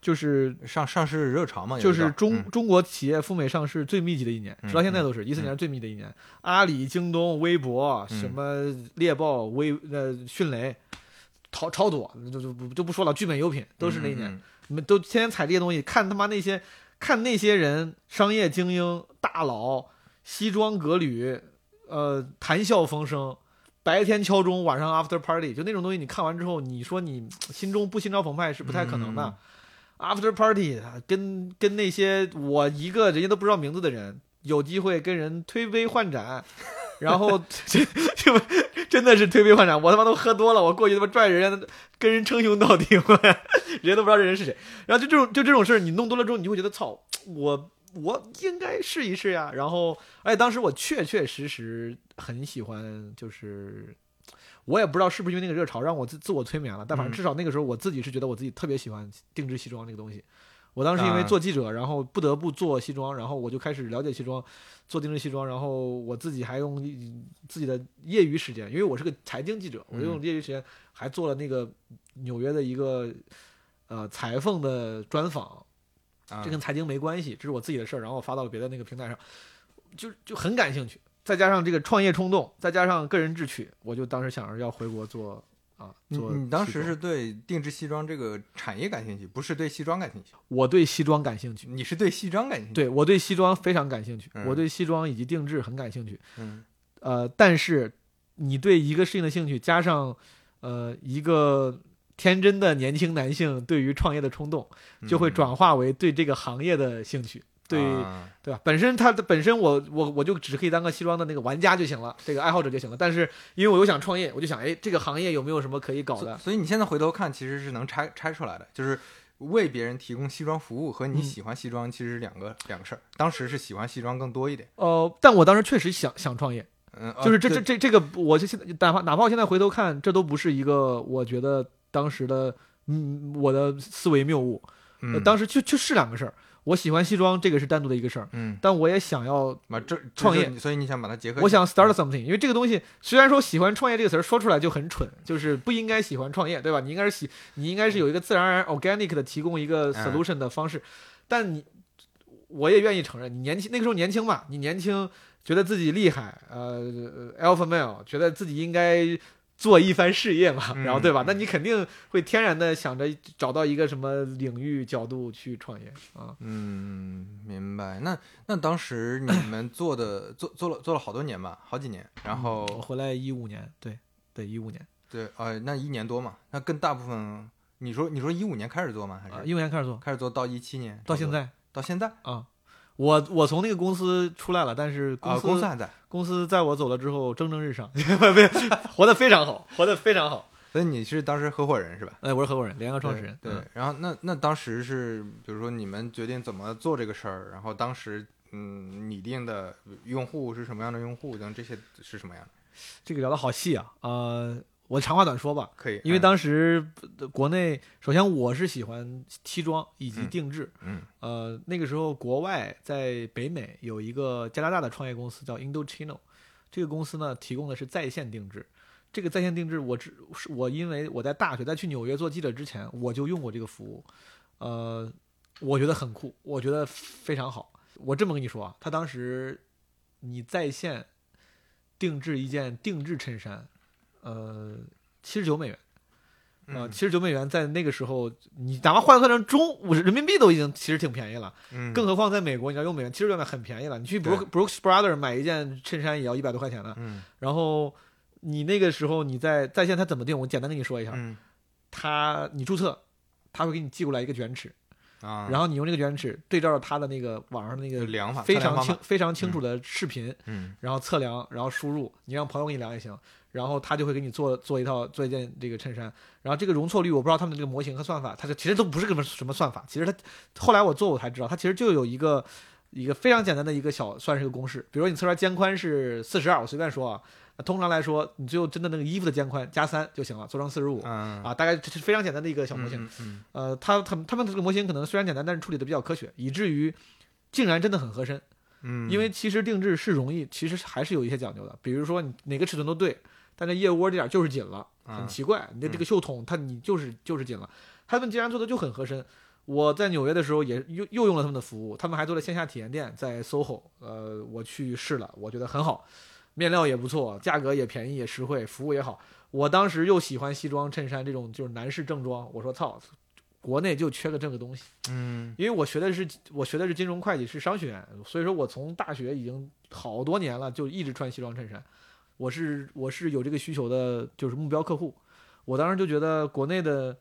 就是上上市热潮嘛，就是中、嗯中国企业赴美上市最密集的一年，嗯直到现在都是一四年是最密的一年。阿里、京东、微博、嗯什么猎豹、微呃迅雷，超超多，就就不就不说了，聚美优品都是那一年。嗯你们都天天踩这些东西，看他妈那些看那些人，商业精英大佬，西装革履，呃，谈笑风生，白天敲钟，晚上 after party，就那种东西，你看完之后，你说你心中不心潮澎湃是不太可能的。After party 啊跟跟那些我一个人家都不知道名字的人，有机会跟人推杯换盏，然后 就就真的是推杯换盏，我他妈都喝多了，我过去他妈拽人家，跟人称兄道弟，我 人家都不知道这人是谁。然后就这种就这种事儿，你弄多了之后，你就会觉得操，我我应该试一试呀。然后，而且当时我确确实实很喜欢，就是我也不知道是不是因为那个热潮让我自自我催眠了，但反正嗯。至少那个时候我自己是觉得我自己特别喜欢定制西装那个东西。我当时因为啊。做记者，然后不得不做西装，然后我就开始了解西装，做定制西装，然后我自己还用自己的业余时间，因为我是个财经记者，我就用业余时间还做了那个纽约的一个呃裁缝的专访，啊。这跟财经没关系，这是我自己的事儿，然后我发到了别的那个平台上，就就很感兴趣，再加上这个创业冲动，再加上个人志趣，我就当时想着要回国做啊你做。你当时是对定制西装这个产业感兴趣，不是对西装感兴趣。我对西装感兴趣，你是对西装感兴趣。，对我对西装非常感兴趣，嗯我对西装以及定制很感兴趣。嗯呃，但是你对一个事情的兴趣，加上呃一个天真的年轻男性对于创业的冲动，就会转化为对这个行业的兴趣。对、对吧？本身它的本身我我我就只可以当个西装的那个玩家就行了，这个爱好者就行了。但是因为我又想创业，我就想，哎，这个行业有没有什么可以搞的？所所以你现在回头看，其实是能拆拆出来的，就是为别人提供西装服务和你嗯喜欢西装其实是两个、两个事儿。当时是喜欢西装更多一点，呃，但我当时确实想想创业，嗯，啊就是这这这这个，我就现在哪怕哪怕我现在回头看，这都不是一个我觉得当时的嗯我的思维谬误。当时就就是两个事儿，我喜欢西装，这个是单独的一个事儿，嗯，但我也想要，把这创业，所以你想把它结合我想 start something，因为这个东西虽然说喜欢创业这个词儿说出来就很蠢，就是不应该喜欢创业，对吧？你应该是喜，你应该是有一个自然而然 organic 的提供一个嗯 solution 的方式，但你我也愿意承认，你年轻那个时候年轻嘛，你年轻觉得自己厉害，呃，alpha male，觉得自己应该。做一番事业嘛，嗯然后对吧？嗯那你肯定会天然的想着找到一个什么领域角度去创业啊。嗯，明白。那那当时你们做的 做做了做了好多年吧，好几年，然后我回来一五年，对对，一五年对，呃，那一年多嘛，那跟大部分你说你说一五年开始做吗？还啊，是一五年开始做，开始做到一七年，到现在到现在啊。我我从那个公司出来了，但是公啊，司、公司还在，公司在我走了之后蒸蒸日上，没活得非常好，活得非常好。所以你是当时合伙人是吧？哎，我是合伙人，联合创始人。对，嗯然后那那当时是，比如说你们决定怎么做这个事儿，然后当时嗯拟定的用户是什么样的用户，等这些是什么样的？这个聊得好细啊，呃，我长话短说吧。可以，因为嗯当时呃国内，首先我是喜欢西装以及嗯定制，嗯呃，那个时候国外在北美有一个加拿大的创业公司叫 Indochino，这个公司呢提供的是在线定制。这个在线定制我只是我因为我在大学在去纽约做记者之前我就用过这个服务，呃，我觉得很酷，我觉得非常好。我这么跟你说啊，他当时你在线定制一件定制衬衫，呃，七十九美元。啊，嗯七十九美元在那个时候，你哪怕换算成中五十人民币都已经其实挺便宜了，嗯，更何况在美国，你要用美元，七十九美元很便宜了。你去 Brook Brooks Brother 买一件衬衫也要一百多块钱呢。嗯然后你那个时候你在在线，它怎么定？我简单跟你说一下，嗯它你注册，他会给你寄过来一个卷尺，啊，然后你用这个卷尺对照着他的那个网上那个量法非常清非常清楚的视频，嗯然后测量，然后输入，你让朋友给你量也行，然后他就会给你做做一套做一件这个衬衫，然后这个容错率我不知道他们的这个模型和算法，它这其实都不是个什么什么算法，其实它后来我做我才知道，它其实就有一个一个非常简单的一个小算是个公式，比如说你测出来肩宽是四十二，我随便说啊，通常来说你最后真的那个衣服的肩宽加三就行了，做成四十五嗯啊，大概这是非常简单的一个小模型。嗯嗯呃，他他们他们这个模型可能虽然简单，但是处理的比较科学，以至于竟然真的很合身。嗯，因为其实定制是容易，其实还是有一些讲究的。比如说你哪个尺寸都对，但这腋窝这点就是紧了，很嗯奇怪。你的这个袖筒它你就是就是紧了，他们既然做的就很合身。我在纽约的时候也又又用了他们的服务，他们还做了线下体验店在 SOHO，呃，我去试了，我觉得很好，面料也不错，价格也便宜也实惠，服务也好。我当时又喜欢西装衬衫这种就是男士正装，我说操，国内就缺个这个东西。嗯因为我学的是我学的是金融会计，是商学院，所以说我从大学已经好多年了，就一直穿西装衬衫。我是我是有这个需求的，就是目标客户。我当时就觉得国内的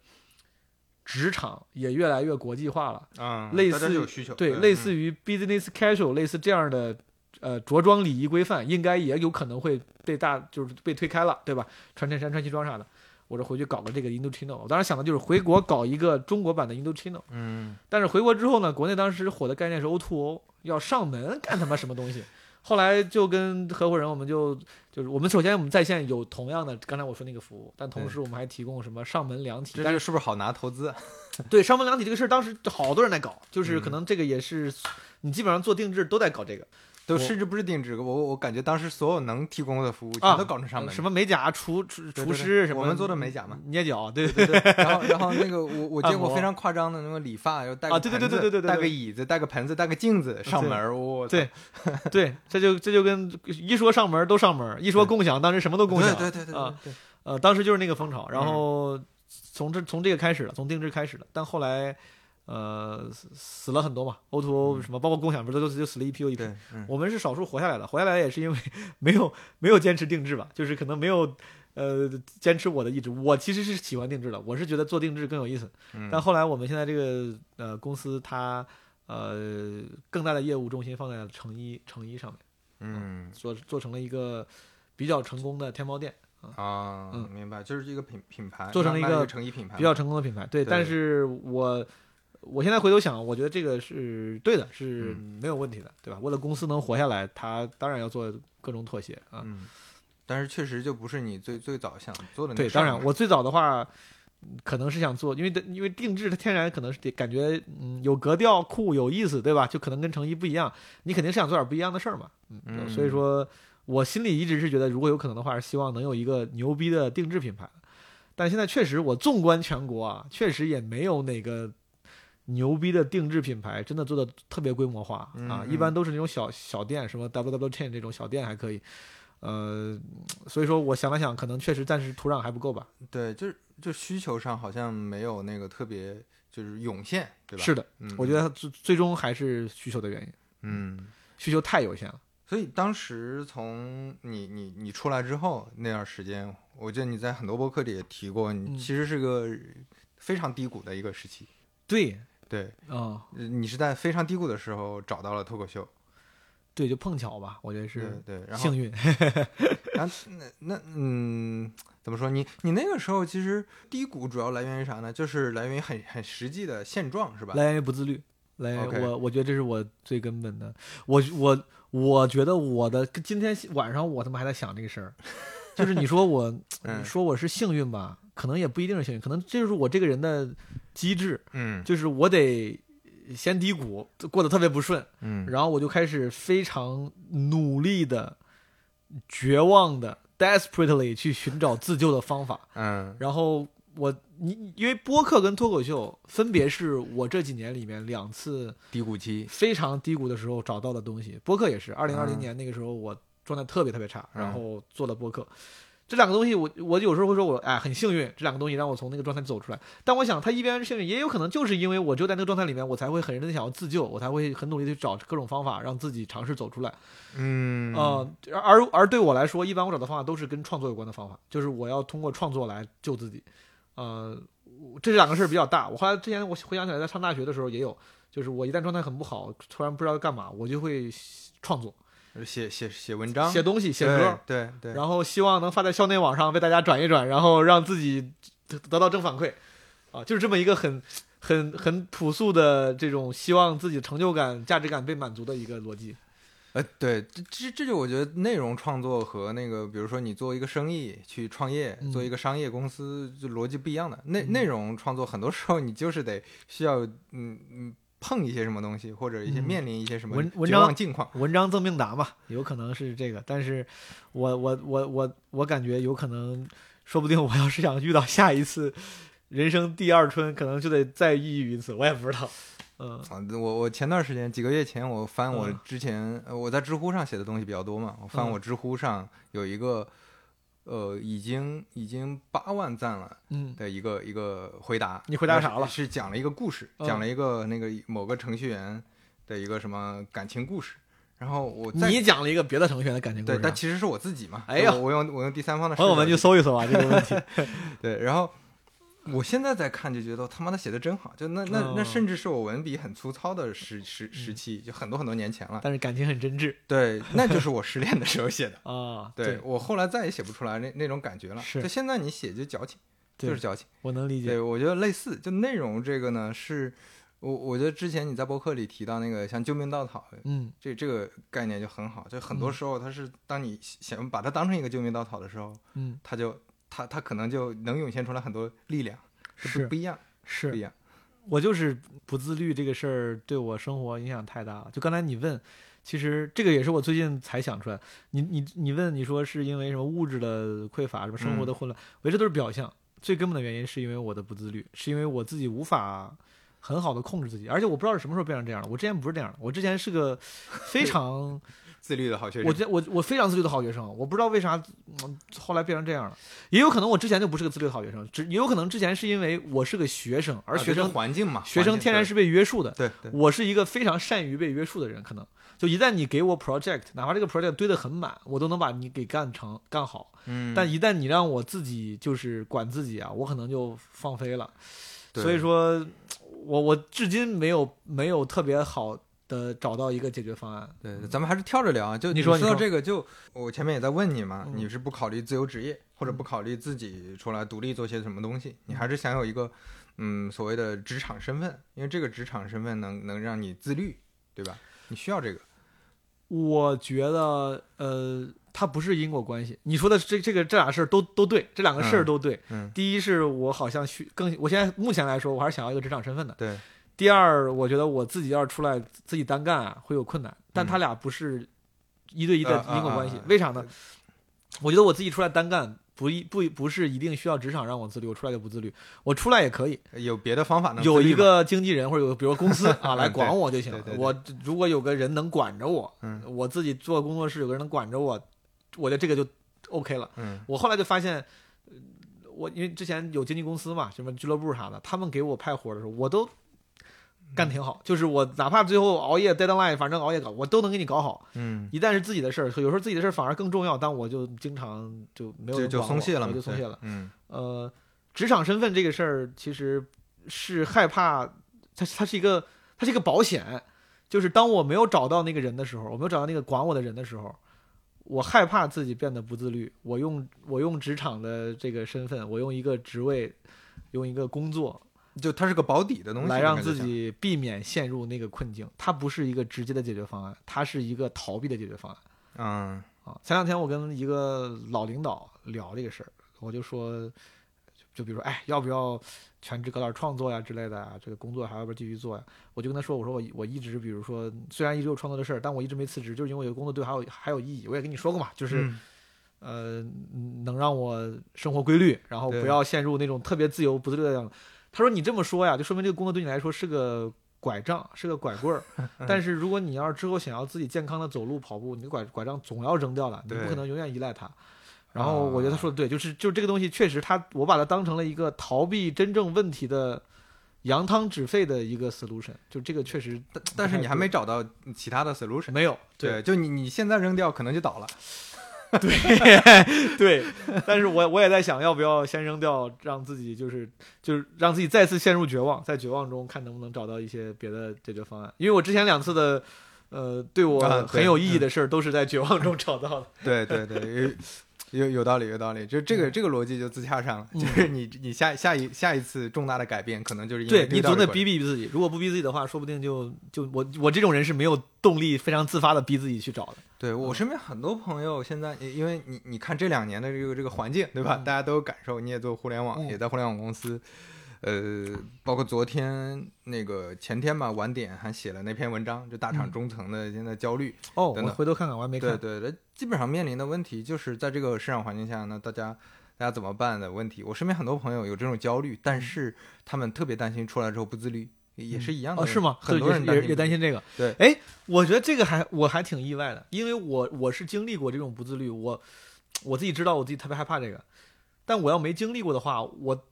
职场也越来越国际化了，啊，类似有需求，对，嗯类似于 business casual，类似这样的呃着装礼仪规范，应该也有可能会被大就是被推开了，对吧？穿衬衫、穿西装啥的。我这回去搞个这个 Indochino，我当时想的就是回国搞一个中国版的 Indochino。嗯，但是回国之后呢，国内当时火的概念是 O2O，要上门干他妈什么东西。后来就跟合伙人，我们就就是我们首先我们在线有同样的刚才我说那个服务，但同时我们还提供什么上门量体。这但是是是不是好拿投资？对上门量体这个事儿，当时好多人在搞，就是嗯可能这个也是你基本上做定制都在搞这个我都甚至不是定制，我我感觉当时所有能提供的服务啊全都搞成上门。什么美甲、厨厨厨师什么，我们做的美甲嘛，捏脚，对对对，然后然后那个我我 见过非常夸张的那个理发，要带个啊对对对对对对对带个椅子，带个盆子，带个镜子上门儿，我操对 对，这就这就跟一说上门都上门，一说共享，当时什么都共享，对对对对啊，对，呃，当时就是那个风潮，然嗯后从这从这个开始了，从定制开始了，但后来呃死死了很多嘛，O to O 什么，包括共享不是都就死了一批又一批。我们是少数活下来的，活下来也是因为 没有没有坚持定制吧，就是可能没有呃坚持我的意志。我其实是喜欢定制的，我是觉得做定制更有意思。嗯但后来我们现在这个呃公司它呃更大的业务重心放在了成衣成衣上面，嗯做做成了一个比较成功的天猫店。啊，嗯明白，就是一个品品牌，做成了一个成衣品牌，比较成功的品牌。对，对但是我我现在回头想，我觉得这个是对的，是嗯没有问题的，对吧？为了公司能活下来，他当然要做各种妥协啊。嗯，但是确实就不是你最最早想做的那对，当然我最早的话。可能是想做，因为因为定制它天然可能是得感觉嗯有格调酷有意思，对吧？就可能跟成衣不一样，你肯定是想做点不一样的事儿嘛。嗯，嗯所以说我心里一直是觉得，如果有可能的话，是希望能有一个牛逼的定制品牌。但现在确实，我纵观全国啊，确实也没有哪个牛逼的定制品牌真的做的特别规模化啊，嗯一般都是那种小小店，什么 W W Chain 这种小店还可以。呃，所以说我想了想，可能确实暂时土壤还不够吧。对，就是就需求上好像没有那个特别就是涌现，对吧？是的，嗯，我觉得最最终还是需求的原因，嗯。需求太有限了。所以当时从你你你出来之后那段时间，我记得你在很多博客里也提过，嗯你其实是个非常低谷的一个时期。对，对，啊、呃你是在非常低谷的时候找到了脱口秀，对，就碰巧吧，我觉得是对对，然后幸运。然后那那嗯，怎么说？你你那个时候其实低谷主要来源于啥呢？就是来源于很很实际的现状，是吧？来源于不自律，来源于我我觉得这是我最根本的。我我我觉得我的今天晚上我他妈还在想这个事儿，就是你说我 你说我是幸运吧，可能也不一定是幸运，可能这就是我这个人的机制，嗯就是我得先低谷，过得特别不顺，嗯然后我就开始非常努力的、绝望的、desperately 去寻找自救的方法。嗯然后我你因为播客跟脱口秀分别是我这几年里面两次低谷期，非常低谷的时候找到的东西。播客也是，二零二零嗯年那个时候我状态特别特别差，嗯然后做了播客。这两个东西我，我有时候会说我哎很幸运，这两个东西让我从那个状态走出来。但我想，他一边是幸运，也有可能就是因为我就在那个状态里面，我才会很认真地想要自救，我才会很努力的去找各种方法让自己尝试走出来。嗯呃，而而对我来说，一般我找的方法都是跟创作有关的方法，就是我要通过创作来救自己。呃，这两个事儿比较大。我后来之前我回想起来，在上大学的时候也有，就是我一旦状态很不好，突然不知道干嘛，我就会创作、写写写文章，写东西、写歌，对对对，然后希望能发在校内网上被大家转一转，然后让自己得得到正反馈。啊，就是这么一个很很很朴素的这种希望自己成就感、价值感被满足的一个逻辑。呃，对，这这这就我觉得内容创作和那个，比如说你做一个生意去创业，做一嗯个商业公司，就逻辑不一样的。内嗯内容创作很多时候你就是得需要嗯嗯碰一些什么东西，或者一些嗯。面临一些什么绝文文章望境况。文章赠命达嘛，有可能是这个，但是我我我我我感觉有可能，说不定我要是想遇到下一次人生第二春，可能就得再抑郁一次，我也不知道。嗯。啊，我我前段时间几个月前，我翻我嗯。之前、呃我在知乎上写的东西比较多嘛，我翻嗯。我知乎上有一个呃已经已经八万赞了嗯的一个一个回答。你回答啥了是是讲了一个故事，嗯讲了一个那个某个程序员的一个什么感情故事。然后我你讲了一个别的程序员的感情故事对事，，但其实是我自己嘛。哎呀我我用我用第三方的视朋友们去搜一搜啊，这个问题。对，然后我现在在看就觉得他妈的写的真好，就那那那嗯甚至是我文笔很粗糙的时时时嗯期，就很多很多年前了。但是感情很真挚 对，那就是我失恋的时候写的。啊。对我后来再也写不出来那那种感觉了。是就现在你写就矫情，就是矫情。我能理解对，。我觉得类似，就内容这个呢，是我我觉得之前你在博客里提到那个像救命稻草，嗯这这个概念就很好。就很多嗯时候它是当你想把它当成一个救命稻草的时候，嗯，它就它它可能就能涌现出来很多力量，是不不一样，是不一样。我就是不自律这个事儿对我生活影响太大了。就刚才你问，其实这个也是我最近才想出来。你你你问你说是因为什么物质的匮乏，什么生活的混乱，我觉得这都是表象。最根本的原因是因为我的不自律，是因为我自己无法很好的控制自己，而且我不知道是什么时候变成这样的。我之前不是这样的，我之前是个 非常自律的好学生，我觉我我非常自律的好学生，我不知道为啥、嗯后来变成这样了。也有可能我之前就不是个自律的好学生，只也有可能之前是因为我是个学生，而学生、环境嘛，学生天然是被约束的。对对对我是一个非常善于被约束的人，可能就一旦你给我 project，哪怕这个 project 堆得很满，我都能把你给干成干好。嗯，但一旦你让我自己就是管自己啊，我可能就放飞了。所以说，我我至今没有没有特别好的找到一个解决方案。对，咱们还是跳着聊啊。就你说你说说到这个，就我前面也在问你嘛，嗯你是不考虑自由职业，或者不考虑自己出来独立做些什么东西？你还是想有一个嗯所谓的职场身份，因为这个职场身份能能让你自律，对吧？你需要这个。我觉得，呃，它不是因果关系。你说的这这个这俩事儿都都对，这两个事儿嗯都对。嗯，第一是我好像需更，我现在目前来说，我还是想要一个职场身份的。对，第二，我觉得我自己要是出来自己单干啊，会有困难。但嗯他俩不是一对一的呃因果关系为啥呢？我觉得我自己出来单干，不一不不是一定需要职场让我自律，我出来就不自律，我出来也可以。有别的方法能有一个经纪人或者有比如公司啊 来管我就行了。对对对我如果有个人能管着我，嗯我自己做工作室有个人能管着我，我觉得这个就 OK 了。嗯我后来就发现，呃我因为之前有经纪公司嘛，什么俱乐部啥的，他们给我派活的时候，我都干挺好。就是我哪怕最后熬夜 deadline，反正熬夜搞，我都能给你搞好。嗯一旦是自己的事儿，有时候自己的事儿反而更重要，但我就经常就没有就松懈了我就松懈了。嗯呃，职场身份这个事儿其实是害怕，它它是一个它是一个保险，就是当我没有找到那个人的时候，我没有找到那个管我的人的时候，我害怕自己变得不自律。我用我用职场的这个身份，我用一个职位，用一个工作就它是个保底的东西，来让自己避免陷入那个困境。它不是一个直接的解决方案，它是一个逃避的解决方案。嗯啊，前两天我跟一个老领导聊这个事儿，我就说，就就比如说，哎，要不要全职搞点创作呀之类的啊？这个工作还要不要继续做呀？我就跟他说，我说我我一直，比如说，虽然一直有创作的事儿，但我一直没辞职，就是因为我有工作对我还有还有意义。我也跟你说过嘛，就是、嗯呃，嗯能让我生活规律，然后不要陷入那种特别自由不自律的样子。他说你这么说呀，就说明这个工作对你来说是个拐杖，是个拐棍儿。但是如果你要是之后想要自己健康的走路跑步，你的拐拐杖总要扔掉的，你不可能永远依赖它。然后我觉得他啊说的对，就是就这个东西确实他，我把它当成了一个逃避真正问题的扬汤止沸的一个 solution，就这个确实但但是你还没找到其他的 solution。没有对，就你你现在扔掉，可能就倒了。对 对，但是我我也在想，要不要先扔掉，让自己就是就是让自己再次陷入绝望，在绝望中看能不能找到一些别的解决方案。因为我之前两次的，呃，对啊我很有意义的事儿，都是在绝望中找到的。对 对对，有有有道理，有道理。就这个这个逻辑就自洽上了，嗯就是你你下下一下一次重大的改变，可能就是因为对你总得这个道理过来逼逼自己，如果不逼自己的话，说不定就就我我这种人是没有动力，非常自发的逼自己去找的。对我身边很多朋友现在，因为你你看这两年的这个这个环境，对吧？嗯大家都有感受，你也做互联网，嗯也在互联网公司，呃，包括昨天那个前天吧，晚点还写了那篇文章，就大厂嗯中层的现在焦虑。哦，我等等回头看看，我还没看。对对对，基本上面临的问题就是在这个市场环境下呢，大家大家怎么办的问题。我身边很多朋友有这种焦虑，但是他们特别担心出来之后不自律，也是一样的哦，是吗？很多人对也也担心这个。对，哎，我觉得这个还我还挺意外的，因为我我是经历过这种不自律，我我自己知道我自己特别害怕这个，但我要没经历过的话，我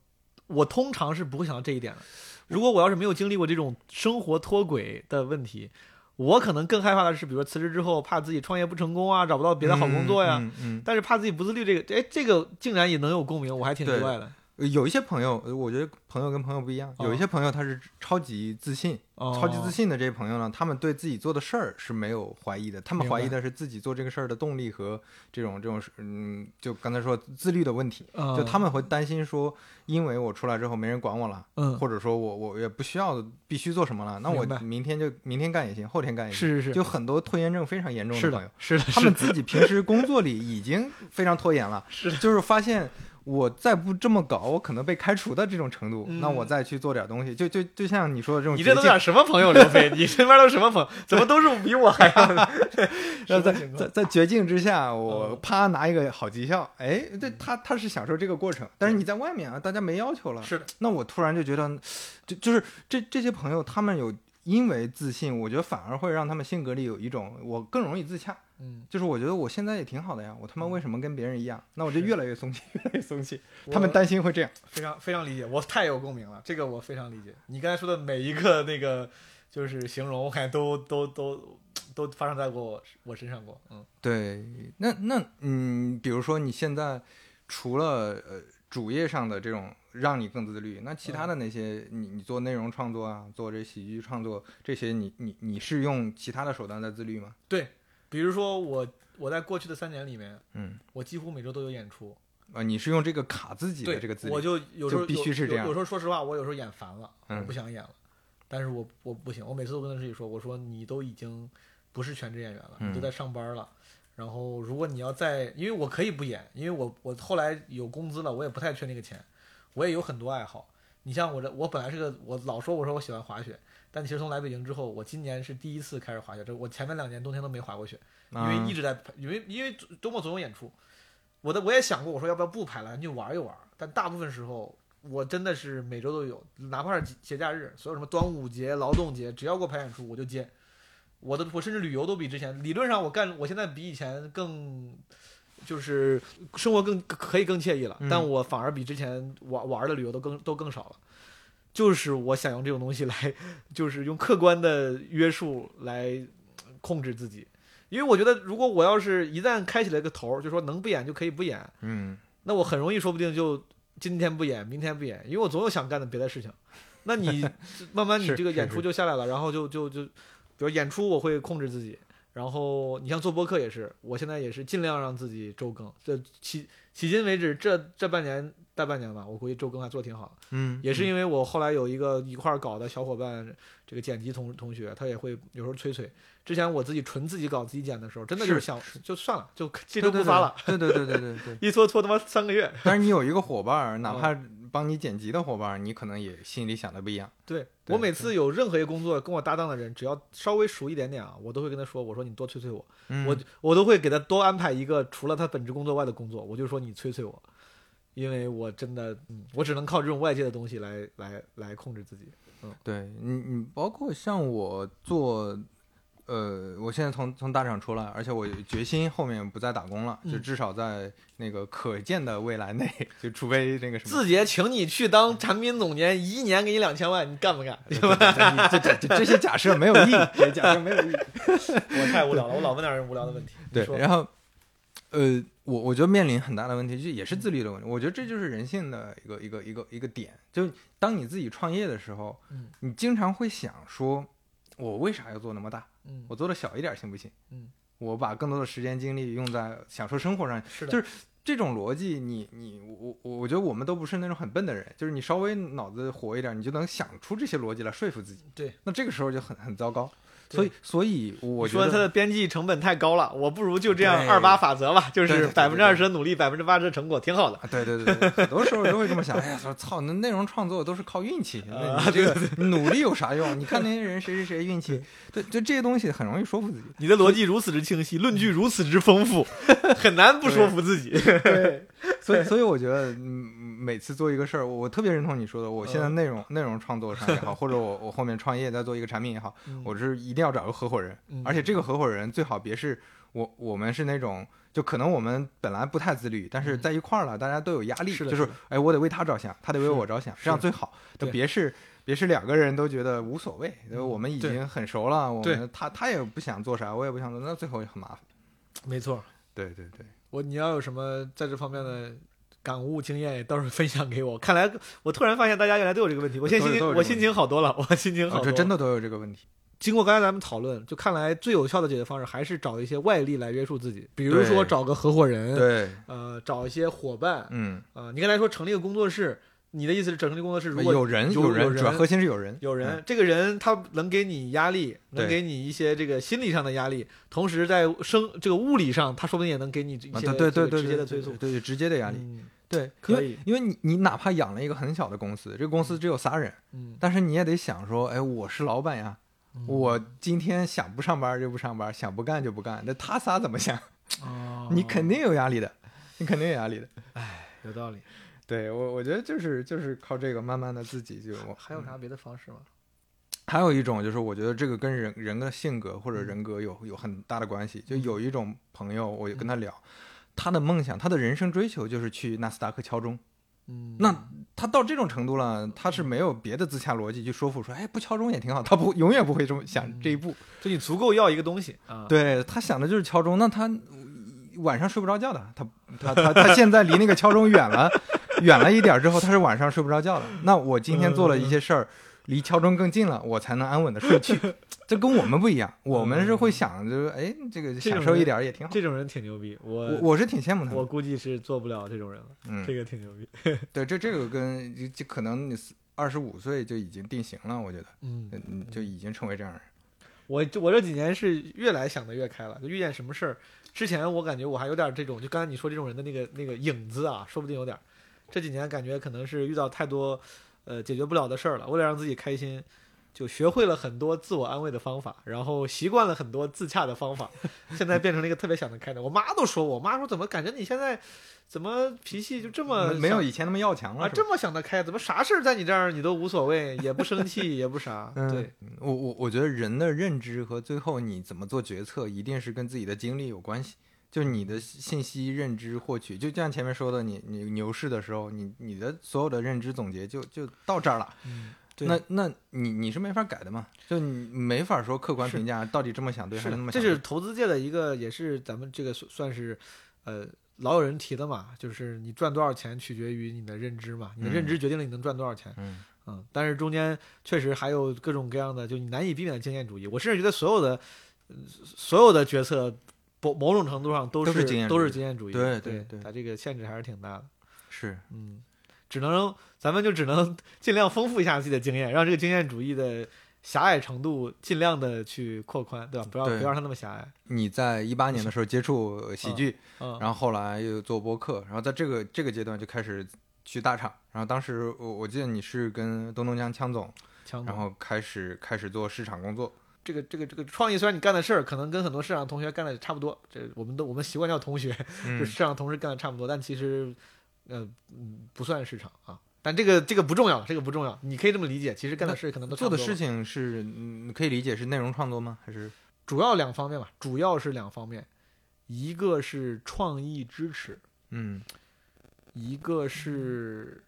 我通常是不会想到这一点的。如果我要是没有经历过这种生活脱轨的问题，我可能更害怕的是，比如说辞职之后怕自己创业不成功啊，找不到别的好工作呀。嗯嗯嗯但是怕自己不自律，这个哎，这个竟然也能有共鸣，我还挺意外的。呃有一些朋友，呃我觉得朋友跟朋友不一样，有一哦。些朋友他是超级自信，哦。超级自信的这些朋友呢，他们对自己做的事儿是没有怀疑的，他们怀疑的是自己做这个事儿的动力和这种这种嗯，就刚才说自律的问题。嗯就他们会担心说，因为我出来之后没人管我了，嗯。或者说我我也不需要必须做什么了，那我明天就明天干也行，后天干也行。是是是，就很多拖延症非常严重的朋友的，，是的，他们自己平时工作里已经非常拖延了，是就是发现我再不这么搞，我可能被开除的这种程度，嗯那我再去做点东西，就就就像你说的这种你这都点什么朋友，刘飞？你身边都什么朋友？怎么都是比我还要？在在在绝境之下，我嗯啪拿一个好绩效，哎，对他他是享受这个过程，但是你在外面啊，大家没要求了，是的，那我突然就觉得，就就是这这些朋友他们有。因为自信，我觉得反而会让他们性格里有一种我更容易自洽，嗯，就是我觉得我现在也挺好的呀，我他妈为什么跟别人一样？那我就越来越松懈，越来越松懈。他们担心会这样。非常非常理解，我太有共鸣了，这个我非常理解。你刚才说的每一个那个就是形容，我感觉都都都都发生在过我我身上过。嗯对，那那嗯，比如说你现在除了呃主业上的这种让你更自律，那其他的那些你你做内容创作啊，做这喜剧创作这些，你你你是用其他的手段在自律吗？比如说我我在过去的三年里面，嗯，我几乎每周都有演出。啊，你是用这个卡自己的对，这个自己我，就有时候必须是这样有有有时候说实话，我有时候演烦了，嗯我不想演了。但是我我不行，我每次都跟自己说，我说你都已经不是全职演员了，你都嗯在上班了。然后如果你要再，因为我可以不演，因为我我后来有工资了，我也不太缺那个钱，我也有很多爱好。你像我这，我本来是个，我老说我说我喜欢滑雪，但其实从来北京之后，我今年是第一次开始滑雪。这我前面两年冬天都没滑过雪，因为啊一直在，因为因为周末总有演出。我的我也想过，我说要不要不排了，就玩一玩。但大部分时候，我真的是每周都有，哪怕是节假日，所有什么端午节、劳动节，只要给我排演出，我就接。我的我甚至旅游都比之前，理论上我干，我现在比以前更，就是生活更可以更惬意了，嗯但我反而比之前玩玩的旅游都更都更少了。就是我想用这种东西来，就是用客观的约束来控制自己，因为我觉得如果我要是一旦开起来个头，就说能不演就可以不演，嗯，那我很容易说不定就今天不演，明天不演，因为我总有想干的别的事情。那你 慢慢你这个演出就下来了，然后就就就，比如演出我会控制自己，然后你像做播客也是，我现在也是尽量让自己周更。这迄迄今为止这这半年大半年吧，我估计周更还做挺好的。嗯，也是因为我后来有一个一块儿搞的小伙伴，这个剪辑同同学，他也会有时候催催。之前我自己纯自己搞自己剪的时候，真的就是想就算了，就这周不发了，对对对对对对对。一拖拖他妈三个月。但是你有一个伙伴儿，哪嗯怕帮你剪辑的伙伴儿，你可能也心里想的不一样。对对我每次有任何一个工作跟我搭档的人，只要稍微熟一点点啊，我都会跟他说，我说你多催催我，嗯，我我都会给他多安排一个除了他本职工作外的工作，我就说你催催我，因为我真的，嗯，我只能靠这种外界的东西来来来控制自己。嗯对你，你包括像我做，呃，我现在从从大厂出来，而且我决心后面不再打工了，就嗯至少在那个可见的未来内，就除非那个什么。字节请你去当产品总监，一年给你两千万，你干不干？这这这些假设没有意义，这些假设没有意义。我太无聊了，我老问点人无聊的问题。对，然后，呃，我我觉得面临很大的问题，就也是自律的问题。我觉得这就是人性的一个一个一个一个点，就当你自己创业的时候，嗯你经常会想说，我为啥要做那么大？嗯，我做的小一点行不行？嗯，我把更多的时间精力用在享受生活上。是的，就是这种逻辑你，你我我我觉得我们都不是那种很笨的人，就是你稍微脑子活一点，你就能想出这些逻辑来说服自己。对，那这个时候就很很糟糕。对所以所以我说觉得它的边际成本太高了，我不如就这样二八法则吧，就是百分之二十的努力，百分之八十的成果，挺好的。啊，对对对对，很多时候都会这么想。哎呀，说操，那内容创作都是靠运气，那啊你这个努力有啥用？你看 那些人谁谁谁运气，对，就这些东西很容易说服自己。你的逻辑如此之清晰，论据如此之丰富，很难不说服自己。对，所以所以我觉得，嗯，每次做一个事儿，我我特别认同你说的。我现在嗯内容内容创作上也好，或者我我后面创业再做一个产品也好，我是一定要找个合伙人，嗯而且这个合伙人最好别是我我们是那种。就可能我们本来不太自律，但是嗯在一块儿了，大家都有压力，是就是是哎，我得为他着想，他得为我着想，这样最好。就别是别是两个人都觉得无所谓，嗯我们已经很熟了，我们他他也不想做啥，我也不想做，那最后也很麻烦。没错，对对对，我你要有什么在这方面的感悟经验也到时候分享给我。看来我突然发现大家原来都有这个问题，我现在心情我心情好多了，我心情好哦，多了。这真的都有这个问题。经过刚才咱们讨论，就看来最有效的解决方式还是找一些外力来约束自己，比如说找个合伙人，对，呃，找一些伙伴，嗯，呃，你刚才说成立一个工作室，你的意思是成立工作室，如果有人有人，主要核心是有人，有人，嗯这个人他能给你压力，能给你一些这个心理上的压力，同时在生这个物理上，他说不定也能给你一啊，些对对对直接的催促。对对直接的压力，嗯对，可以因为你你哪怕养了一个很小的公司，这个公司只有仨人，嗯，但是你也得想说，哎，我是老板呀，嗯我今天想不上班就不上班，想不干就不干，那他仨怎么想？哦你肯定有压力的，你肯定有压力的。哎有道理。对我，我觉得就是就是靠这个，慢慢的自己就还有啥别的方式吗？还有一种就是，我觉得这个跟人人的性格或者人格有有很大的关系。就有一种朋友，我就跟他聊，他的梦想，他的人生追求就是去纳斯达克敲钟。嗯，那他到这种程度了，他是没有别的自洽逻辑去说服说，哎，不敲钟也挺好。他不永远不会这么想这一步。就你足够要一个东西啊。对他想的就是敲钟，那他晚上睡不着觉的。他他他他现在离那个敲钟远了，远了一点之后，他是晚上睡不着觉的。那我今天做了一些事儿，离敲钟更近了，我才能安稳的睡去。这跟我们不一样，我们是会想就是，哎，这个享受一点儿也挺好。这种人挺牛逼，我我我是挺羡慕他的。我估计是做不了这种人了。嗯这，个挺牛逼。对，这这个跟就就可能你二十五岁就已经定型了，我觉得，嗯，嗯，就已经成为这样人。我我这几年是越来想的越开了，就遇见什么事儿，之前我感觉我还有点这种，就刚才你说这种人的那个那个影子啊，说不定有点儿。这几年感觉可能是遇到太多呃解决不了的事儿了，为了让自己开心，就学会了很多自我安慰的方法，然后习惯了很多自洽的方法，现在变成了一个特别想得开的。我妈都说我，我妈说怎么感觉你现在怎么脾气就这么没有以前那么要强了，啊这么想得开？怎么啥事儿在你这儿你都无所谓，也不生气，也不啥？嗯对，我我我觉得人的认知和最后你怎么做决策，一定是跟自己的经历有关系。就是你的信息认知获取，就像前面说的，你你牛市的时候，你你的所有的认知总结就就到这儿了。嗯，对那那你你是没法改的嘛？就你没法说客观评价到底这么想对还是那么这想对。是投资界的一个，也是咱们这个算算是，呃，老有人提的嘛，就是你赚多少钱取决于你的认知嘛，你的认知决定了你能赚多少钱。嗯嗯，但是中间确实还有各种各样的，就你难以避免的经验主义。我甚至觉得所有的，呃所有的决策，某某种程度上都都是是都是经验主义。对对对对它这个限制还是挺大的。是嗯，只能咱们就只能尽量丰富一下自己的经验，让这个经验主义的狭隘程度尽量的去扩宽，对吧？不要不要让它那么狭隘。你在一八年的时候接触喜剧，嗯，然后后来又做播客，然后在这个这个阶段就开始去大厂，然后当时我我记得你是跟东东江枪总，强然后开始开始做市场工作，这个这个这个创意，虽然你干的事儿可能跟很多市场同学干的差不多，这我们都我们习惯叫同学，就嗯市场同事干的差不多，但其实呃嗯不算市场啊。但这个这个不重要，这个不重要，你可以这么理解，其实干的事可能都做的事情是嗯可以理解是内容创作吗？还是主要两方面吧，主要是两方面，一个是创意支持，嗯一个是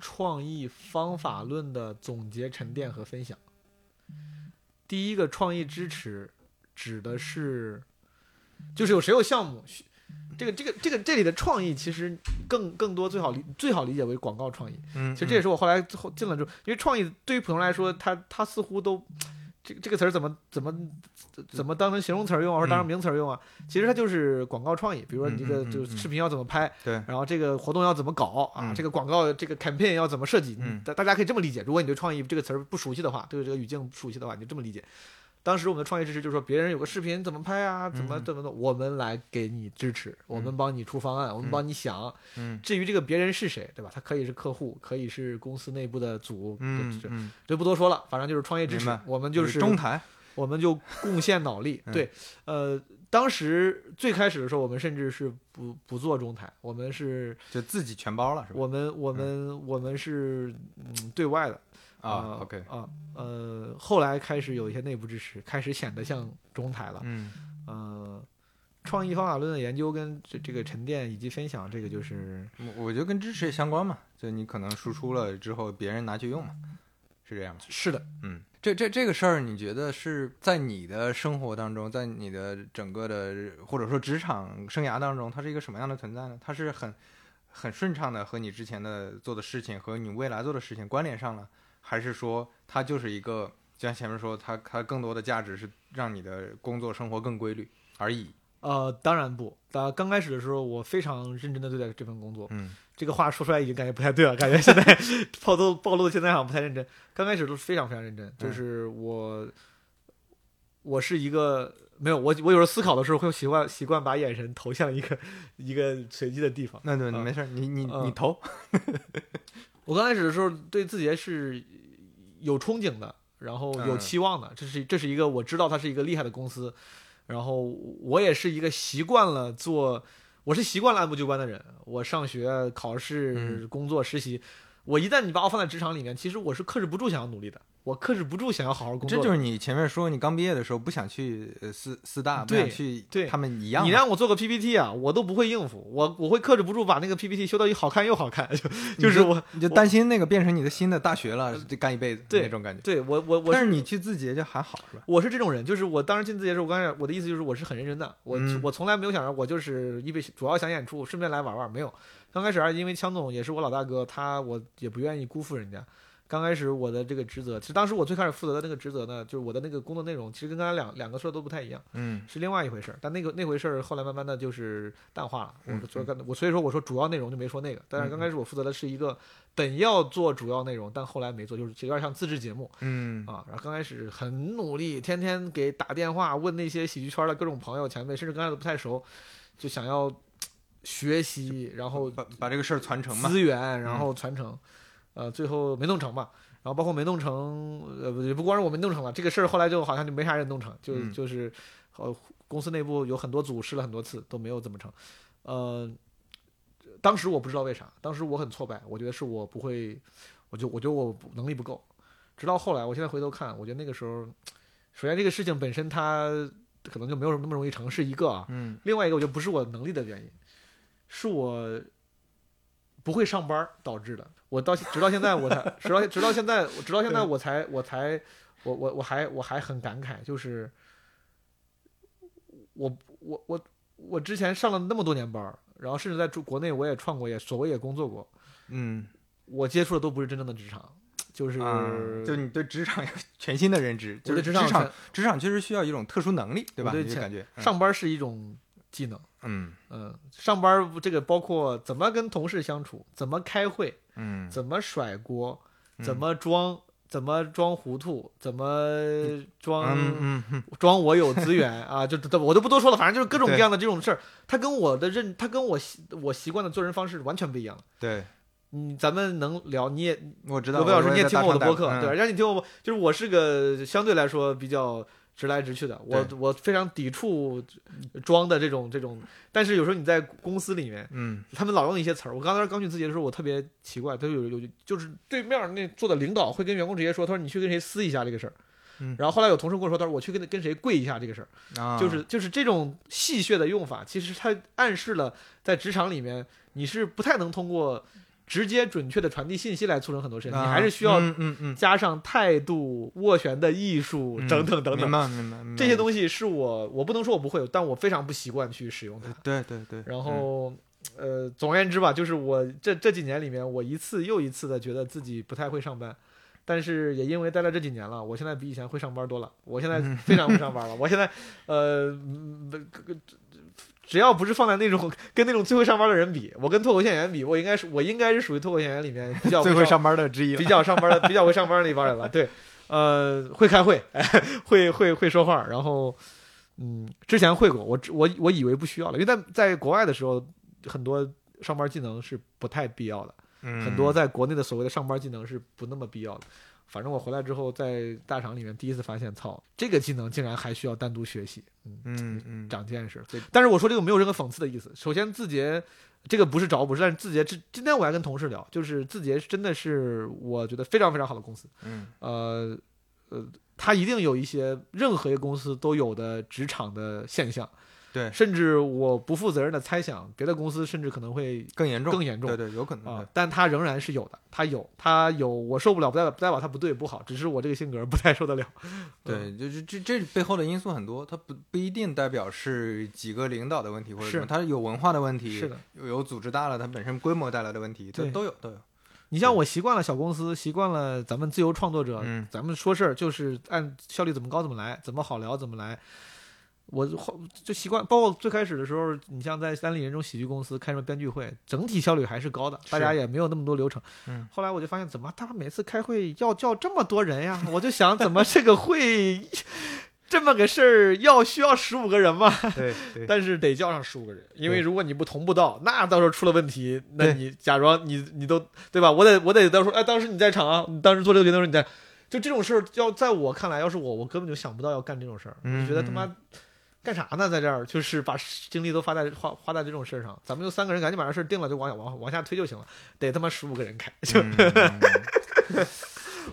创意方法论的总结、沉淀和分享。第一个创意支持指的是，就是有谁有项目，这个这个这个这里的创意其实更更多最好理最好理解为广告创意。嗯，其实这也是我后来最后进了之后，因为创意对于普通人来说，它它似乎都这这个词儿怎么怎么怎么当成形容词儿用啊，或者当成名词儿用啊？其实它就是广告创意。比如说你这个就是视频要怎么拍，对然后这个活动要怎么搞啊，嗯这个广告这个 campaign 要怎么设计，嗯大大家可以这么理解。如果你对创意这个词儿不熟悉的话，对这个语境不熟悉的话，你就这么理解。当时我们的创业支持就是说，别人有个视频怎么拍啊，怎么嗯怎么的，我们来给你支持，我们帮你出方案，我们帮你想，嗯至于这个别人是谁，对吧？他可以是客户，可以是公司内部的组，这嗯嗯，就不多说了。反正就是创业支持，我们就是中台，我们就贡献脑力。嗯对，呃，当时最开始的时候，我们甚至是不不做中台，我们是，就自己全包了是吧？我们我们我们是嗯对外的啊呃，OK，啊呃，后来开始有一些内部支持，开始显得像中台了。嗯呃，创意方法论的研究跟这这个沉淀以及分享，这个就是我我觉得跟支持也相关嘛，就你可能输出了之后，别人拿去用嘛，是这样吗？是的，嗯，这这这个事儿，你觉得是在你的生活当中，在你的整个的或者说职场生涯当中，它是一个什么样的存在呢？它是很很顺畅的和你之前的做的事情和你未来做的事情关联上了，还是说它就是一个，就像前面说，它它更多的价值是让你的工作生活更规律而已。呃，当然不。当刚开始的时候，我非常认真的对待这份工作。嗯，这个话说出来已经感觉不太对了，感觉现在 暴露暴露的现在好像不太认真。刚开始都是非常非常认真，就是我，我是一个没有我我有时候思考的时候会习惯习惯把眼神投向一个一个随机的地方。那对，啊没事儿，你你嗯你投。我刚开始的时候对字节是有憧憬的，然后有嗯。期望的，这是这是一个我知道它是一个厉害的公司，然后我也是一个习惯了做，我是习惯了按部就班的人，我上学、考试、嗯。工作、实习，我一旦你把我放在职场里面，其实我是克制不住想要努力的，我克制不住想要好好工作。这就是你前面说你刚毕业的时候不想去呃四四大，不对想去对他们一样。你让我做个 PPT 啊，我都不会应付，我我会克制不住把那个 PPT 修到一好看又好看，就就是 我你就担心那个变成你的新的大学了，就干一辈子那种感觉。对我我我但是你去字节就还好是吧？我是这种人，就是我当时进字节的时候，我刚才我的意思就是我是很认真的，我、嗯我从来没有想着我就是因为主要想演出，顺便来玩玩，没有。刚开始啊，因为枪总也是我老大哥，他我也不愿意辜负人家。刚开始我的这个职责，其实当时我最开始负责的那个职责呢，就是我的那个工作内容，其实跟刚才两两个说的都不太一样，嗯是另外一回事儿。但那个那回事儿后来慢慢的就是淡化了。嗯我所以刚我所以说我说主要内容就没说那个，但是刚开始我负责的是一个本要做主要内容，但后来没做，就是有点像自制节目。嗯啊，然后刚开始很努力，天天给打电话问那些喜剧圈的各种朋友前辈，甚至刚开始都不太熟，就想要学习，然后把把这个事儿传承嘛。资源，然后传承，呃，最后没弄成嘛。然后包括没弄成，呃，不也不光是我没弄成了，这个事儿后来就好像就没啥人弄成，就嗯。就是，呃，公司内部有很多组试了很多次都没有怎么成，呃，当时我不知道为啥，当时我很挫败，我觉得是我不会，我就我觉得我能力不够，直到后来，我现在回头看，我觉得那个时候，首先这个事情本身它可能就没有那么容易成，是一个啊，嗯。另外一个我觉得不是我能力的原因，是我不会上班导致的。我到直到现在我才直到直到现在直到现在我才我才我我我还我还很感慨，就是我我我我之前上了那么多年班，然后甚至在中国内我也创过业，所谓也工作过，嗯我接触的都不是真正的职场，就是、啊，就你对职场有全新的认知，我对职就是职场职场确实需要一种特殊能力，对吧？对前你就感觉嗯上班是一种技能。嗯嗯，上班这个包括怎么跟同事相处，怎么开会，嗯怎么甩锅，嗯怎么装，怎么装糊涂，怎么装、嗯装我有资源 啊，就这我都不多说了，反正就是各种各样的这种事儿，他跟我的认，他跟我习我习惯的做人方式完全不一样。对，嗯，咱们能聊，你也我知道。罗贝老师你也听过我的播客，嗯对吧？让你听我，就是我是个相对来说比较直来直去的，我我非常抵触装的这种这种，但是有时候你在公司里面。嗯他们老用一些词儿。我刚才刚去字节的时候，我特别奇怪，他有有就是对面那做的领导会跟员工直接说，他说你去跟谁撕一下这个事儿。嗯然后后来有同事跟我说，他说我去跟跟谁跪一下这个事儿，啊，就是就是这种戏谑的用法，其实它暗示了在职场里面你是不太能通过直接准确的传递信息来促成很多事情，你啊还是需要嗯嗯嗯加上态度、斡旋的艺术嗯等等等明等。白明白明白这些东西是我我不能说我不会，但我非常不习惯去使用它。对对对，然后，呃，总而言之吧，就是我这这几年里面，我一次又一次的觉得自己不太会上班，但是也因为待了这几年了，我现在比以前会上班多了。我现在非常会上班了。我现在，呃，嗯只要不是放在那种 跟那种最会上班的人比，我跟脱口秀演员比，我应该是我应该是属于脱口秀演员里面比较 最会上上班的之一比。较上班的、比较会上班的一帮人了。对，呃，会开会，会会会说话，然后，嗯，之前会过，我我我以为不需要了，因为在在国外的时候，很多上班技能是不太必要的，嗯很多在国内的所谓的上班技能是不那么必要的。反正我回来之后，在大厂里面第一次发现，操，这个技能竟然还需要单独学习，嗯，嗯嗯长见识。但是我说这个没有任何讽刺的意思。首先，字节这个不是找补，是但是字节这今天我还跟同事聊，就是字节真的是我觉得非常非常好的公司。嗯呃呃，它一定有一些任何一个公司都有的职场的现象，对甚至我不负责任的猜想，别的公司甚至可能会更严重，更严重对对，有可能啊、的。但他仍然是有的，他有，他有，我受不了，不代表不代表他不对不好，只是我这个性格不太受得了。对，就是这这背后的因素很多，它不不一定代表是几个领导的问题或者什么，是它有文化的问题，是的，有有组织大了，它本身规模带来的问题，这对都有都有。你像我习惯了小公司，习惯了咱们自由创作者，嗯咱们说事儿就是按效率怎么高怎么来，怎么好聊怎么来。我后就习惯，包括最开始的时候，你像在三立人这种喜剧公司开什么编剧会，整体效率还是高的，大家也没有那么多流程。嗯，后来我就发现，怎么他们每次开会要叫这么多人呀？我就想，怎么这个会这么个事儿要需要十五个人吗？对对但是得叫上十五个人，因为如果你不同步到，那到时候出了问题，那你假装你你都对吧？我得我得到时候哎，当时你在场啊，你当时做这个决定的时候你在，就这种事儿，要在我看来，要是我，我根本就想不到要干这种事儿，我就觉得他妈干啥呢，在这儿就是把精力都花在花花在这种事儿上，咱们就三个人赶紧把这事儿定了，就往往往下推就行了，得他妈十五个人开，就、嗯嗯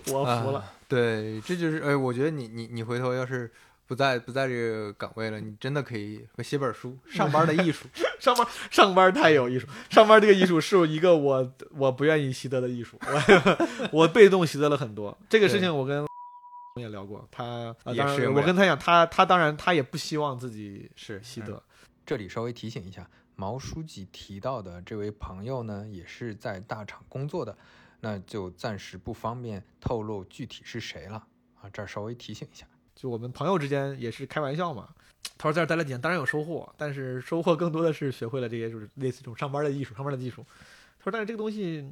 我服了。啊对，这就是哎，我觉得你你你回头要是不在不在这个岗位了，你真的可以写本书《上班的艺术 》。上班上班太有艺术，上班这个艺术是一个我我不愿意习得的艺术，我 我被动习得了很多。这个事情我跟也聊过，他、呃也当然是我跟他讲，他他当然他也不希望自己是习得。这里稍微提醒一下，毛书记提到的这位朋友呢，也是在大厂工作的，那就暂时不方便透露具体是谁了啊，这儿稍微提醒一下。就我们朋友之间也是开玩笑嘛。他说在这待了几年，当然有收获，但是收获更多的是学会了这些就是类似这种上班的艺术、上班的技术。他说，但是这个东西，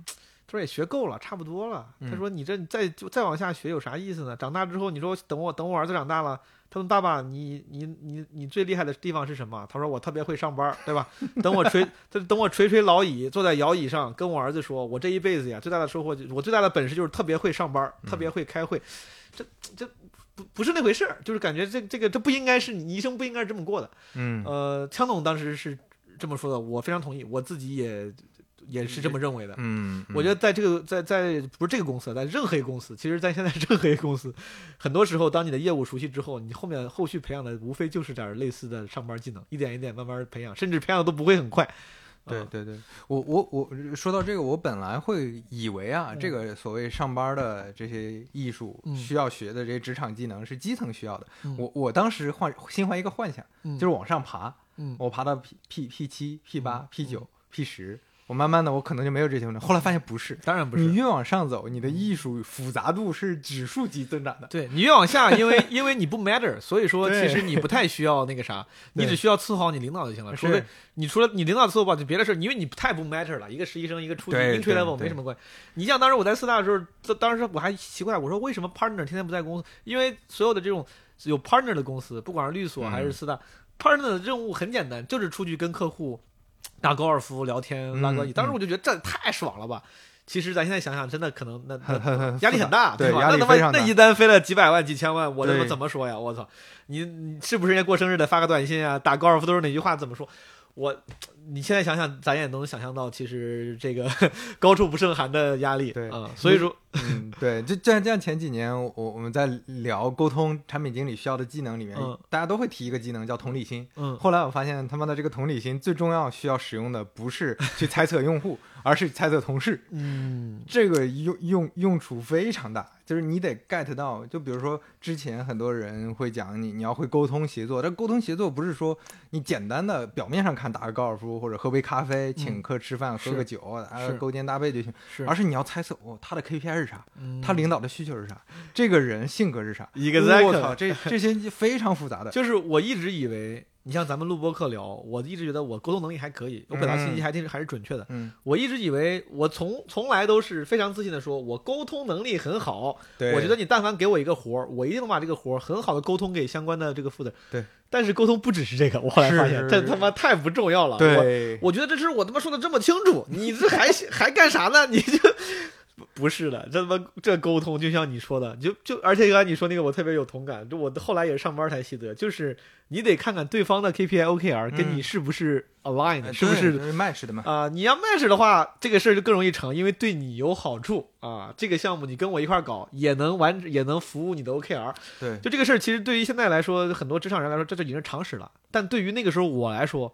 他说也学够了，差不多了。嗯他说你这再就再往下学有啥意思呢？长大之后，你说等我等我儿子长大了，他问爸爸，你你你你最厉害的地方是什么？他说我特别会上班，对吧？等我垂他等我垂垂老矣，坐在摇椅上，跟我儿子说，我这一辈子呀，最大的收获，就我最大的本事就是特别会上班，特别会开会。这这不不是那回事儿，就是感觉这这个这不应该是你一生不应该是这么过的。嗯呃，枪总当时是这么说的，我非常同意，我自己也也是这么认为的。嗯，我觉得在这个在在不是这个公司，在任何一个公司，其实，在现在任何一个公司，很多时候，当你的业务熟悉之后，你后面后续培养的无非就是点儿类似的上班技能，一点一点慢慢培养，甚至培养的都不会很快。啊对对对，我我我说到这个，我本来会以为啊，嗯这个所谓上班的这些艺术嗯需要学的这些职场技能是基层需要的。嗯。我我当时幻心怀一个幻想，嗯。就是往上爬，嗯。我爬到 P P P 七、P 八嗯、P 九、P 十，我慢慢的我可能就没有这些问题。后来发现不是，当然不是。你越往上走，你的艺术复杂度是指数级增长的。对你越往下，因为 因为你不 matter，所以说其实你不太需要那个啥，你只需要伺候好你领导就行了。除非你除了你领导伺候不好，就别的事儿，因为你太不 matter 了。一个实习生，一个初级对 entry level 没什么关系。你像当时我在四大的时候，这当时我还奇怪，我说为什么 partner 天天不在公司？因为所有的这种有 partner 的公司，不管是律所还是嗯四大、p a r t n e r 的任务很简单，就是出去跟客户打高尔夫、聊天、拉关系。嗯当时我就觉得这太爽了吧。其实咱现在想想，真的可能那那压力很大，吧？对压力那他妈那一单飞了几百万、几千万，我他妈怎么说呀？我操！你你是不是人家过生日得发个短信啊？打高尔夫都是哪句话？怎么说？我你现在想想，咱也能想象到，其实这个 高处不胜寒的压力，对啊、所以说，嗯，对，就这样这样。前几年我我们在聊沟通产品经理需要的技能里面，嗯大家都会提一个技能叫同理心。嗯，后来我发现他妈的这个同理心最重要需要使用的不是去猜测用户，而是猜测同事。嗯，这个用用用处非常大，就是你得 get 到，就比如说之前很多人会讲你你要会沟通协作，但沟通协作不是说你简单的表面上看打个高尔夫或者喝杯咖啡，请客吃饭、喝个酒，啊是勾肩搭背就行，是，而是你要猜测哦他的 KPI 是啥，嗯他领导的需求是啥，这个人性格是啥，Exactly 我操，这这些非常复杂的，就是我一直以为，你像咱们录播课聊，我一直觉得我沟通能力还可以，我表达信息还挺还是准确的。嗯，我一直以为我从从来都是非常自信的说，我沟通能力很好。对，我觉得你但凡给我一个活儿，我一定能把这个活儿很好的沟通给相关的这个负责人。对，但是沟通不只是这个，我后来发现这他妈太不重要了。我对，我觉得这事儿我他妈说的这么清楚，你这还还干啥呢？你就不是的，这他妈这沟通就像你说的，就就而且刚才你说那个我特别有同感，就我后来也是上班才习得，就是你得看看对方的 KPI OKR 跟你是不是 aligned，、呃是不是 match 的嘛？啊、你要 match 的话，这个事儿就更容易成，因为对你有好处啊。这个项目你跟我一块儿搞，也能完，也能服务你的 OKR。对，就这个事儿，其实对于现在来说，很多职场人来说，这就已经是常识了。但对于那个时候我来说，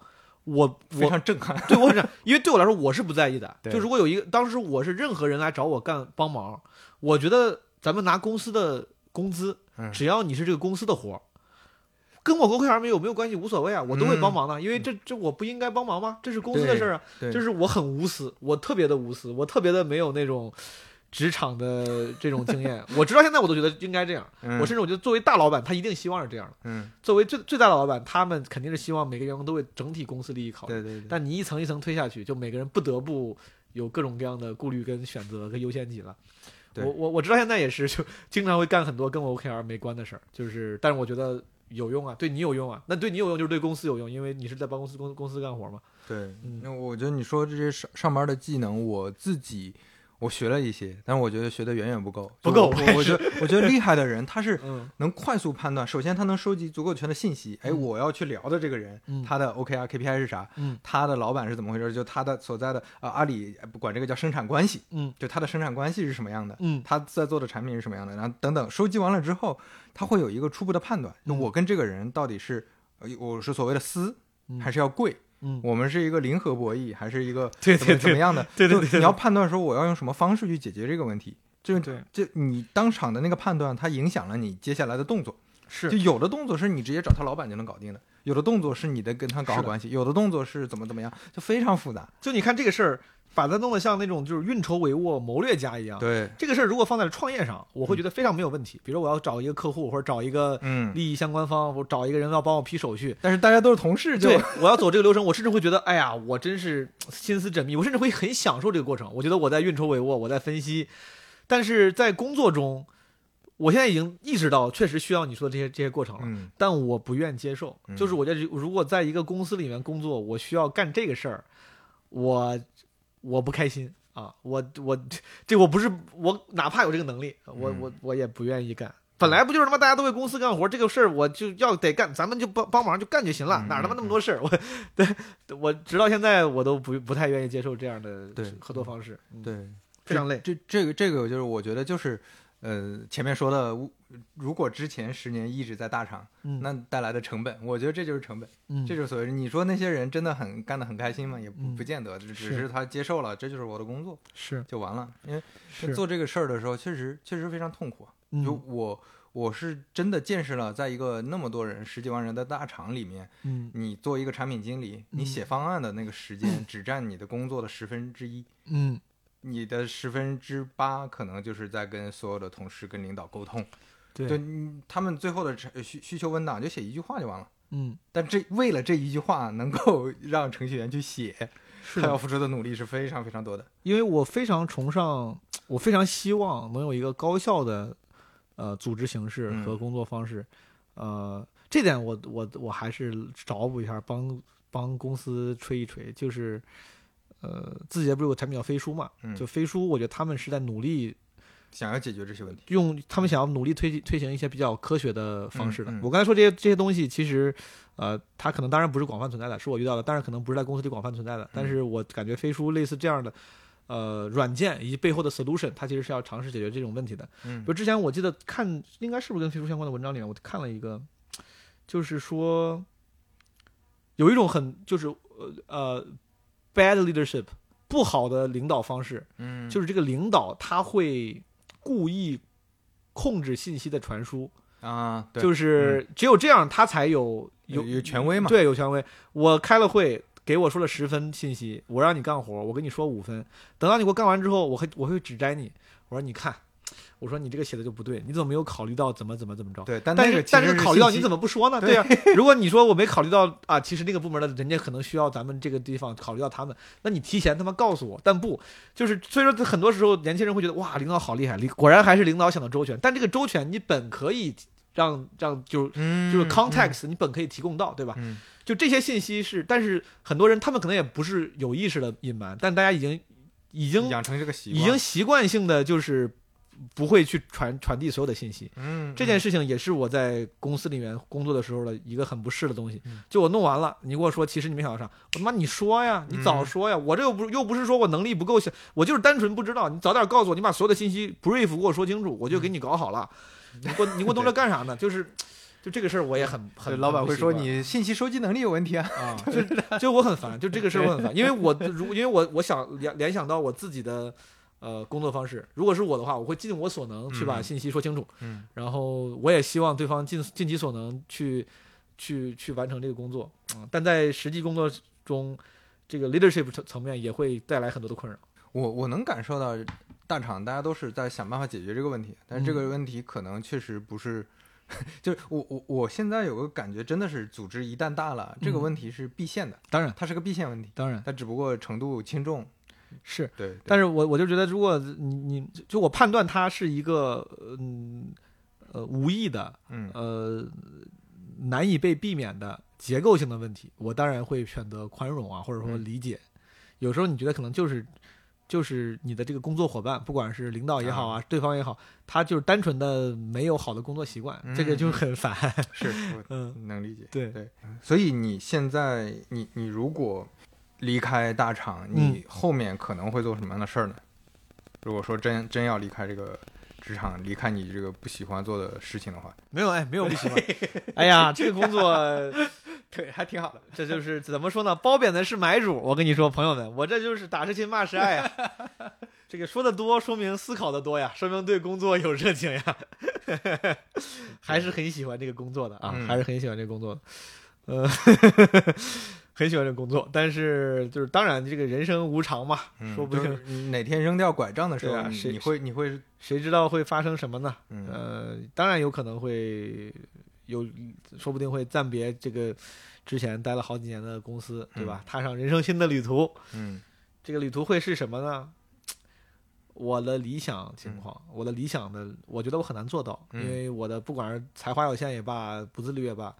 我非我常震撼。对我是，因为对我来说我是不在意的。就如果有一个当时我是任何人来找我干帮忙，我觉得咱们拿公司的工资，嗯只要你是这个公司的活儿。跟我 OKR 没有没有关系，无所谓啊，我都会帮忙的，因为这这我不应该帮忙吗？这是公司的事儿啊。就是我很无私，我特别的无私，我特别的没有那种职场的这种经验。我直到现在我都觉得应该这样，嗯我甚至我觉得作为大老板，他一定希望是这样的。嗯，作为最最大的老板，他们肯定是希望每个员工都为整体公司利益考虑。对对对，但你一层一层推下去，就每个人不得不有各种各样的顾虑跟选择跟优先级了。对我我我直到现在也是，就 经常会干很多跟我 OKR 没关的事儿，就是，但是我觉得有用啊，对你有用啊，那对你有用就是对公司有用，因为你是在帮公司公公司干活嘛。对，嗯那我觉得你说这些上上班的技能，我自己我学了一些，但是我觉得学的远远不够，不够我我觉得我觉得厉害的人，他是嗯能快速判断，首先他能收集足够全的信息，哎，嗯我要去聊的这个人，嗯他的 OKR KPI 是啥？嗯他的老板是怎么回事？就他的所在的啊、阿里不管这个叫生产关系，嗯就他的生产关系是什么样的？嗯他在做的产品是什么样的？然后等等，收集完了之后，他会有一个初步的判断，我跟这个人到底是，呃我是所谓的私嗯还是要贵？嗯，我们是一个零和博弈，还是一个 怎么对对对怎么样的？对对对对就你要判断说我要用什么方式去解决这个问题。就对就你当场的那个判断，它影响了你接下来的动作。是就有的动作是你直接找他老板就能搞定的，有的动作是你得跟他搞好关系，有的动作是怎么怎么样，就非常复杂。就你看这个事儿，把它弄得像那种就是运筹帷幄、谋略家一样。对，这个事儿如果放在创业上，我会觉得非常没有问题。比如我要找一个客户，或者找一个嗯，利益相关方，或者找一个人要帮我批手续，但是大家都是同事，就对，我要走这个流程，我甚至会觉得，哎呀，我真是心思缜密，我甚至会很享受这个过程。我觉得我在运筹帷幄，我在分析，但是在工作中，我现在已经意识到，确实需要你说的这些这些过程了。嗯但我不愿接受，嗯就是我觉得如果在一个公司里面工作，我需要干这个事儿，我我不开心啊，我我这我不是我哪怕有这个能力，我嗯我我也不愿意干。本来不就是他妈大家都为公司干活，这个事儿我就要得干，咱们就帮帮忙就干就行了，嗯哪他妈那么多事儿？我对我直到现在我都不不太愿意接受这样的合作方式，嗯，对，非常累。这这个这个就是我觉得就是，呃，前面说的，如果之前十年一直在大厂，嗯，那带来的成本，我觉得这就是成本，嗯这就是所谓你说那些人真的很干得很开心吗？也不见得，只只是是他接受了，这就是我的工作是就完了。因为做这个事儿的时候，确实确实非常痛苦啊。就嗯我我是真的见识了，在一个那么多人十几万人的大厂里面，嗯你做一个产品经理，你嗯写方案的那个时间只占你的工作的十分之一。嗯你的十分之八可能就是在跟所有的同事、跟领导沟通，对就他们最后的需需求文档就写一句话就完了。嗯。但这为了这一句话能够 让程序员去写，他要付出的努力是非常非常多的。因为我非常崇尚，我非常希望能有一个高效的呃组织形式和嗯。工作方式，呃，这点我我我还是找补一下，帮帮公司吹一吹，就是呃，字节不是有个产品叫飞书嘛？嗯就飞书，我觉得他们是在努力想要解决这些问题，用他们想要努力推推行一些比较科学的方式的。我刚才说这些这些东西，其实呃，它可能当然不是广泛存在的，是我遇到的，但是可能不是在公司里广泛存在的。但是我感觉飞书类似这样的呃软件以及背后的 solution，它其实是要尝试解决这种问题的。嗯比如之前我记得看，应该是不是跟飞书相关的文章里面，我看了一个，就是说有一种很就是呃呃 bad leadership 不好的领导方式，嗯，就是这个领导他会故意控制信息的传输，啊，对，就是只有这样他才有有有有权威嘛，对，有权威。我开了会，给我说了十分信息，我让你干活，我跟你说五分，等到你给我干完之后，我会我会指摘你，我说你看，我说你这个写的就不对，你怎么没有考虑到怎么怎么怎么着？对，但但是但是考虑到你怎么不说呢？对对呀、如果你说我没考虑到啊，其实那个部门的人家可能需要咱们这个地方考虑到他们，那你提前他妈告诉我。但不，就是所以说很多时候年轻人会觉得哇，领导好厉害，领果然还是领导想的周全。但这个周全你本可以让让就嗯就是 context，、你本可以提供到，对吧？嗯就这些信息是，但是很多人他们可能也不是有意识的隐瞒，但大家已经已经养成这个习惯，已经习惯性的就是不会去传传递所有的信息。嗯，这件事情也是我在公司里面工作的时候的一个很不适的东西嗯。就我弄完了，你跟我说，其实你没想到啥，我他妈你说呀，你早说呀，我这又不又不是说我能力不够，我就是单纯不知道，你早点告诉我，你把所有的信息 brief 给我说清楚，我就给你搞好了。你给我你给我弄这干啥呢？就是就这个事儿我也很很老板会说你信息收集能力有问题啊。啊，就就我很烦，就这个事儿我很烦，因为我如因为我我想联联想到我自己的呃工作方式，如果是我的话，我会尽我所能去把嗯。信息说清楚，嗯。然后我也希望对方尽尽其所能去去去完成这个工作。啊、但在实际工作中，这个 leadership 层层面也会带来很多的困扰。我我能感受到大厂大家都是在想办法解决这个问题，但是这嗯个问题可能确实不是，就是我我我现在有个感觉，真的是组织一旦大了，这个嗯。问题是必现的，当然，它是个必现问题，当然。它只不过程度轻重。是，对，对但是我我就觉得，如果你你就我判断他是一个嗯呃无意的嗯呃难以被避免的结构性的问题，我当然会选择宽容啊，或者说嗯理解。有时候你觉得可能就是就是你的这个工作伙伴，不管是领导也好啊，对方也好，他就是单纯的没有好的工作习惯，这个就很烦。是嗯，能理解。对对，所以你现在你你如果离开大厂，你后面可能会做什么样的事儿呢？如果说真真要离开这个职场，离开你这个不喜欢做的事情的话，没有哎，没有不喜欢。哎呀，这个工作 对，还挺好的。这就是怎么说呢？褒贬的是买主。我跟你说，朋友们，我这就是打是亲，骂是爱啊。这个说的多，说明思考的多呀，说明对工作有热情呀，还是很喜欢这个工作的啊，嗯还是很喜欢这个工作的，呃，很喜欢这个工作。但是就是当然，这个人生无常嘛，嗯说不定就是哪天扔掉拐杖的时候，啊谁你会你会谁知道会发生什么呢？嗯呃，当然有可能会有，说不定会暂别这个之前待了好几年的公司，对吧？踏上人生新的旅途。嗯这个旅途会是什么呢？我的理想情况，我的理想的，我觉得我很难做到，嗯因为我的不管是才华有限也罢，不自律也罢，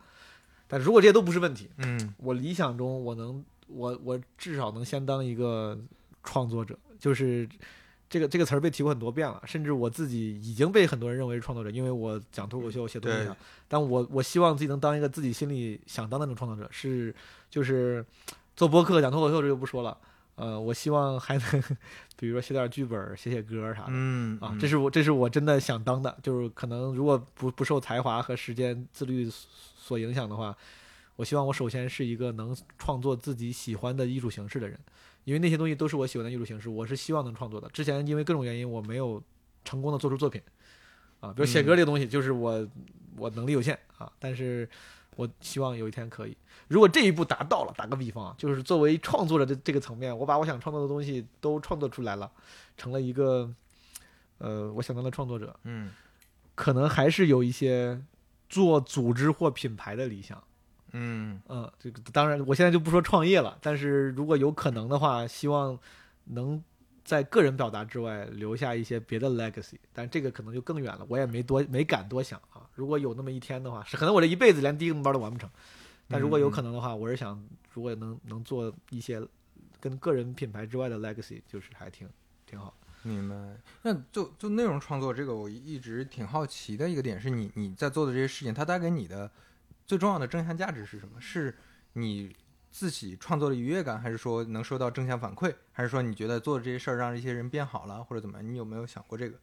但如果这些都不是问题，嗯。我理想中我能，我我至少能先当一个创作者，就是这个这个词儿被提过很多遍了，甚至我自己已经被很多人认为是创作者，因为我讲脱口秀、写东西对，但我我希望自己能当一个自己心里想当的那种创作者，是就是做播客、讲脱口秀这就不说了，呃，我希望还能 比如说写点剧本、写写歌啥的。嗯啊，这是我这是我真的想当的，就是可能如果不不受才华和时间自律所影响的话，我希望我首先是一个能创作自己喜欢的艺术形式的人，因为那些东西都是我喜欢的艺术形式，我是希望能创作的。之前因为各种原因我没有成功的做出作品，啊，比如写歌这个东西，就是我我能力有限啊，但是我希望有一天可以。如果这一步达到了，打个比方啊，就是作为创作者的这个层面，我把我想创作的东西都创作出来了，成了一个呃我想当的创作者，嗯可能还是有一些做组织或品牌的理想。嗯嗯，这个当然，我现在就不说创业了，但是如果有可能的话，希望能在个人表达之外留下一些别的 legacy，但这个可能就更远了，我也没多没敢多想啊。如果有那么一天的话，是可能我这一辈子连第一个目标都完不成，但如果有可能的话，我是想，如果能能做一些跟个人品牌之外的 legacy，就是还挺挺好。明白。那就就内容创作这个，我一直挺好奇的一个点是你你在做的这些事情，它带给你的最重要的正向价值是什么？是你自己创作的愉悦感，还是说能收到正向反馈，还是说你觉得做的这些事儿让这些人变好了，或者怎么样？你有没有想过这个？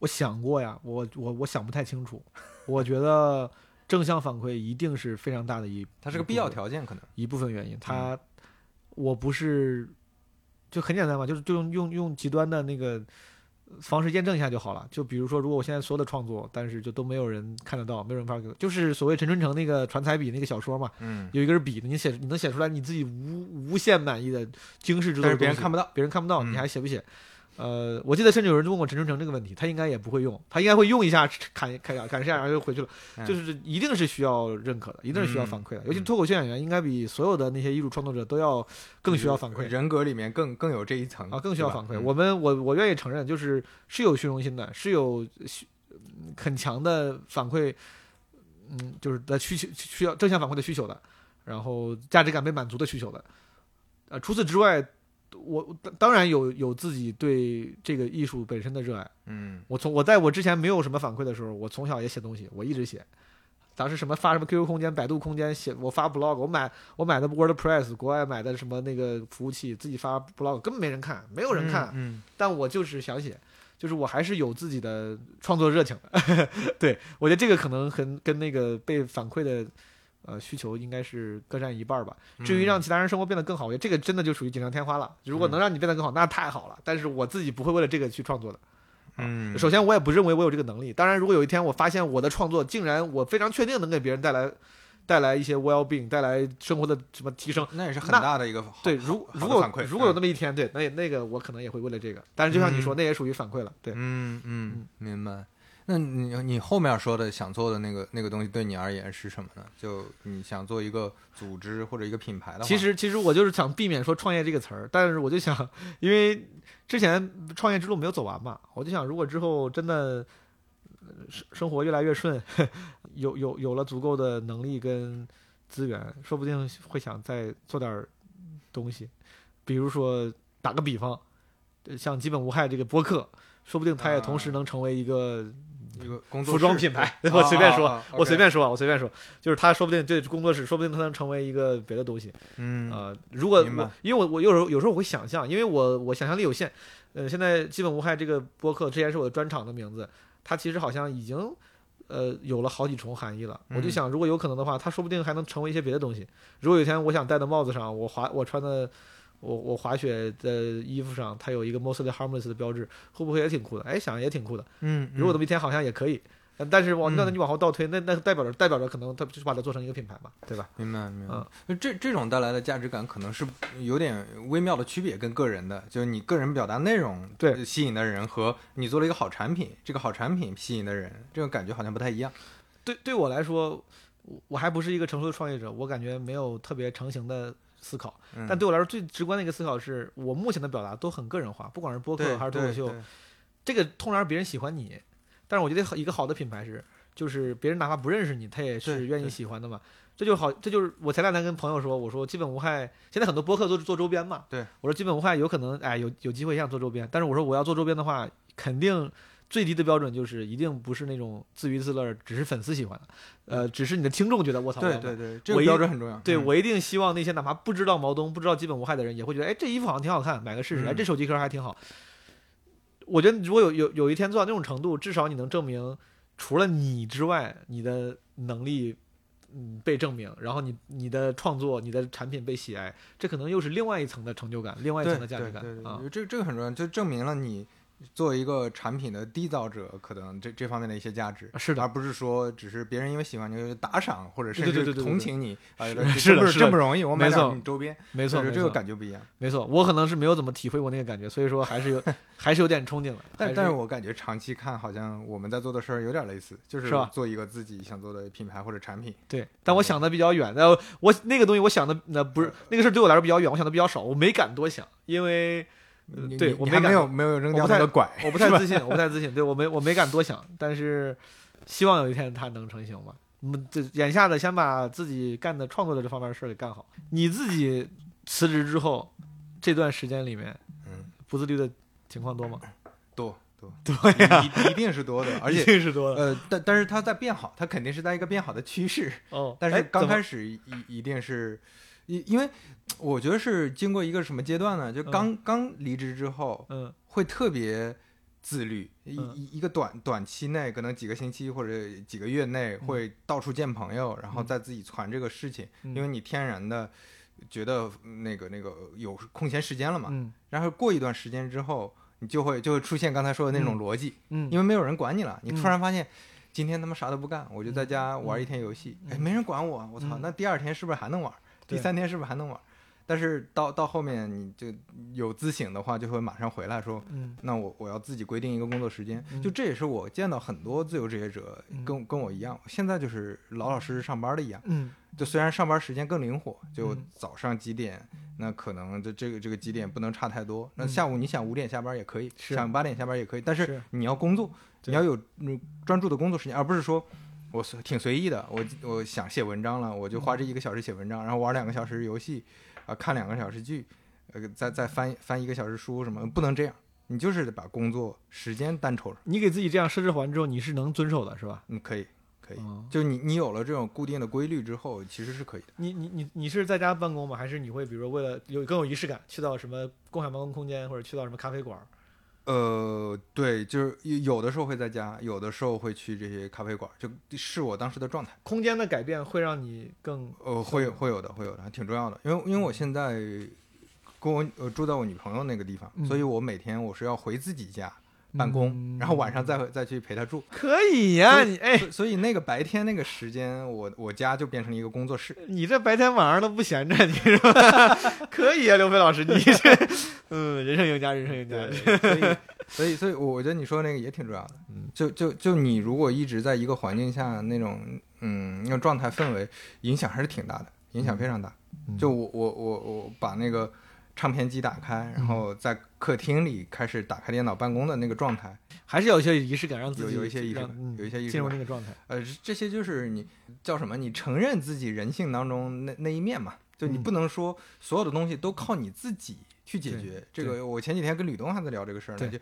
我想过呀，我我我想不太清楚。我觉得正向反馈一定是非常大的一，它是个必要条件，可能。一部分原因。它，我不是，就很简单嘛，就是就用用用极端的那个方式验证一下就好了。就比如说，如果我现在所有的创作，但是就都没有人看得到，没有人发给我，就是所谓陈春成那个传彩笔那个小说嘛，嗯，有一根笔，你写你能写出来你自己无无限满意的惊世之作但是别人看不到。别人看不到，嗯你还写不写？呃，我记得甚至有人问过陈春成这个问题，他应该也不会用，他应该会用一下 砍砍砍砍一下，然后就回去了。嗯就是一定是需要认可的，一定是需要反馈的。尤其嗯脱口秀演员，应该比所有的那些艺术创作者都要更需要反馈人格里面更更有这一层啊，更需要反馈。嗯我们我我愿意承认，就是是有虚荣心的，是有需嗯很强的反馈，嗯，就是的需求需要正向反馈的需求的，然后价值感被满足的需求的。呃，除此之外，我当当然有有自己对这个艺术本身的热爱。嗯我从我在我之前没有什么反馈的时候，我从小也写东西，我一直写。当时什么发什么 QQ 空间、百度空间写，我发 blog，我买我买的 WordPress，国外买的什么那个服务器，自己发 blog，根本没人看，没有人看。嗯但我就是想写，就是我还是有自己的创作热情的。对我觉得这个可能很跟那个被反馈的呃需求应该是各占一半儿吧。嗯至于让其他人生活变得更好，我觉得这个真的就属于锦上添花了。如果能让你变得更好，那太好了。但是我自己不会为了这个去创作的。嗯，首先，我也不认为我有这个能力。当然，如果有一天我发现我的创作竟然我非常确定能给别人带来带来一些 well being，带来生活的什么提升，那也是很大的一个对，好如如果反馈如果有嗯那么一天，对，那也那个我可能也会为了这个。但是就像你说，嗯那也属于反馈了。对，嗯嗯，明白。那你你后面说的想做的那个那个东西，对你而言是什么呢？就你想做一个组织或者一个品牌的话，其实其实我就是想避免说创业这个词儿，但是我就想，因为之前创业之路没有走完嘛，我就想，如果之后真的呃生生活越来越顺，有有有了足够的能力跟资源，说不定会想再做点儿东西，比如说打个比方，呃像基本无害这个播客，说不定它也同时啊能成为一个一个工作服装品牌 我随便说啊啊啊我随便说，我随便说，就是他说不定这工作室，说不定他能成为一个别的东西。嗯呃，如果我因为我我有时候有时候我会想象，因为我我想象力有限，呃，现在基本无害这个播客之前是我的专场的名字，它其实好像已经呃有了好几重含义了。我就嗯想，如果有可能的话，它说不定还能成为一些别的东西。如果有一天我想戴的帽子上，我滑我穿的。我我滑雪的衣服上，它有一个 mostly harmless 的标志，会不会也挺酷的？哎，想也挺酷的。嗯，如果那嗯么一天好像也可以，呃但是往那嗯你往后倒推，那那代表着代表着可能他就是把它做成一个品牌嘛，对吧？明白明白嗯，这这种带来的价值感可能是有点微妙的区别，跟个人的，就是你个人表达内容对吸引的人和你做了一个好产品，这个好产品吸引的人，这种感觉好像不太一样。对对我来说，我我还不是一个成熟的创业者，我感觉没有特别成型的思考。嗯但对我来说，最直观的一个思考是我目前的表达都很个人化，不管是播客还是脱口秀，这个通常是别人喜欢你。但是我觉得一个好的品牌是，就是别人哪怕不认识你，他也是愿意喜欢的嘛。这就好，这就是我前两天跟朋友说，我说基本无害，现在很多播客都是做周边嘛。对，我说基本无害有可能，哎，有有机会也想做周边，但是我说我要做周边的话，肯定最低的标准就是一定不是那种自娱自乐，只是粉丝喜欢的，呃，只是你的听众觉得我操，对对对，这个标准很重要。对，嗯我一定希望那些哪怕不知道毛东、不知道基本无害的人，也会觉得，哎，这衣服好像挺好看，买个试试。哎，嗯这手机壳还挺好。我觉得如果有有有一天做到那种程度，至少你能证明，除了你之外，你的能力，嗯，被证明，然后你你的创作、你的产品被喜爱，这可能又是另外一层的成就感，另外一层的价值感啊对对对，。这这个很重要，就证明了你作为一个产品的缔造者，可能这这方面的一些价值。是的而，不是说只是别人因为喜欢你就打赏，或者甚至同情你啊，是的是这么容易，我买点你周边，没错，这个，感觉不一样。没错。我可能是没有怎么体会过那个感觉，所以说还是有 还是有点憧憬的。但但是我感觉长期看，好像我们在做的事儿有点类似，就是做一个自己想做的品牌或者产品。对，但我想的比较远，那，我那个东西我想的那不是那个事儿对我来说比较远，我想的比较少，我没敢多想，因为对你你还没我没敢有没有扔掉那个拐，我不太自信，我不太自信，对我没我没敢多想，但是希望有一天它能成型吧。嗯，这眼下的先把自己干的创作的这方面的事儿给干好。你自己辞职之后这段时间里面，嗯，不自律的情况多吗？多多多呀，一一定是多的，而一且定是多的。呃，但但是它在变好，它肯定是在一个变好的趋势。哦，但是刚开始一一定是，因因为我觉得是经过一个什么阶段呢？就刚、刚离职之后，嗯会特别自律，一嗯一一个短短期内，可能几个星期或者几个月内会到处见朋友，然后嗯再自己传这个事情，嗯因为你天然的觉得那个那个有空闲时间了嘛。嗯然后过一段时间之后，你就会就会出现刚才说的那种嗯逻辑，嗯，因为没有人管你了，你嗯突然发现。今天他妈啥都不干，我就在家玩一天游戏，嗯哎，没人管我，我操！嗯那第二天是不是还能玩？第三天是不是还能玩？但是到到后面你就有自省的话，就会马上回来说，嗯那我我要自己规定一个工作时间。嗯就这也是我见到很多自由职业者嗯跟跟我一样，现在就是老老实实上班的一样。嗯就虽然上班时间更灵活，就嗯早上几点，那可能这这个这个几点不能差太多。那嗯下午你想五点下班也可以，是想八点下班也可以，但是是你要工作，你要有嗯专注的工作时间，而不是说我随挺随意的，我我想写文章了，我就花这一个小时写文章，然后玩两个小时游戏，啊、看两个小时剧。呃，再再翻翻一个小时书什么，不能这样。你就是得把工作时间单抽出来。你给自己这样设置完之后，你是能遵守的，是吧？嗯，可以，可以。嗯，就你你有了这种固定的规律之后，其实是可以的。你你你你是在家办公吗？还是你会比如说为了有更有仪式感，去到什么共享办公空间，或者去到什么咖啡馆？呃，对，就是有有的时候会在家，有的时候会去这些咖啡馆，就是我当时的状态。空间的改变会让你更呃，会会有的，会有的，还挺重要的。因为因为我现在跟我呃住在我女朋友那个地方，嗯所以我每天我是要回自己家办公，嗯然后晚上再再去陪她住。可以呀、你哎，所所以那个白天那个时间，我我家就变成了一个工作室。你这白天晚上都不闲着，你是吧？可以啊，刘飞老师，你这嗯，人生赢家，人生赢家。所以所以所以我觉得你说那个也挺重要的。嗯，就就就你如果一直在一个环境下那种嗯那种状态氛围，影响还是挺大的，影响非常大。嗯就我我我我把那个唱片机打开，然后在客厅里开始打开电脑办公的那个状态，还是有一些仪式感，让自己有一些仪式感嗯有一些仪式进入那个状态。呃，这些就是你叫什么？你承认自己人性当中那那一面嘛？就你嗯不能说所有的东西都靠你自己去解决。这个我前几天跟吕东还在聊这个事儿呢，就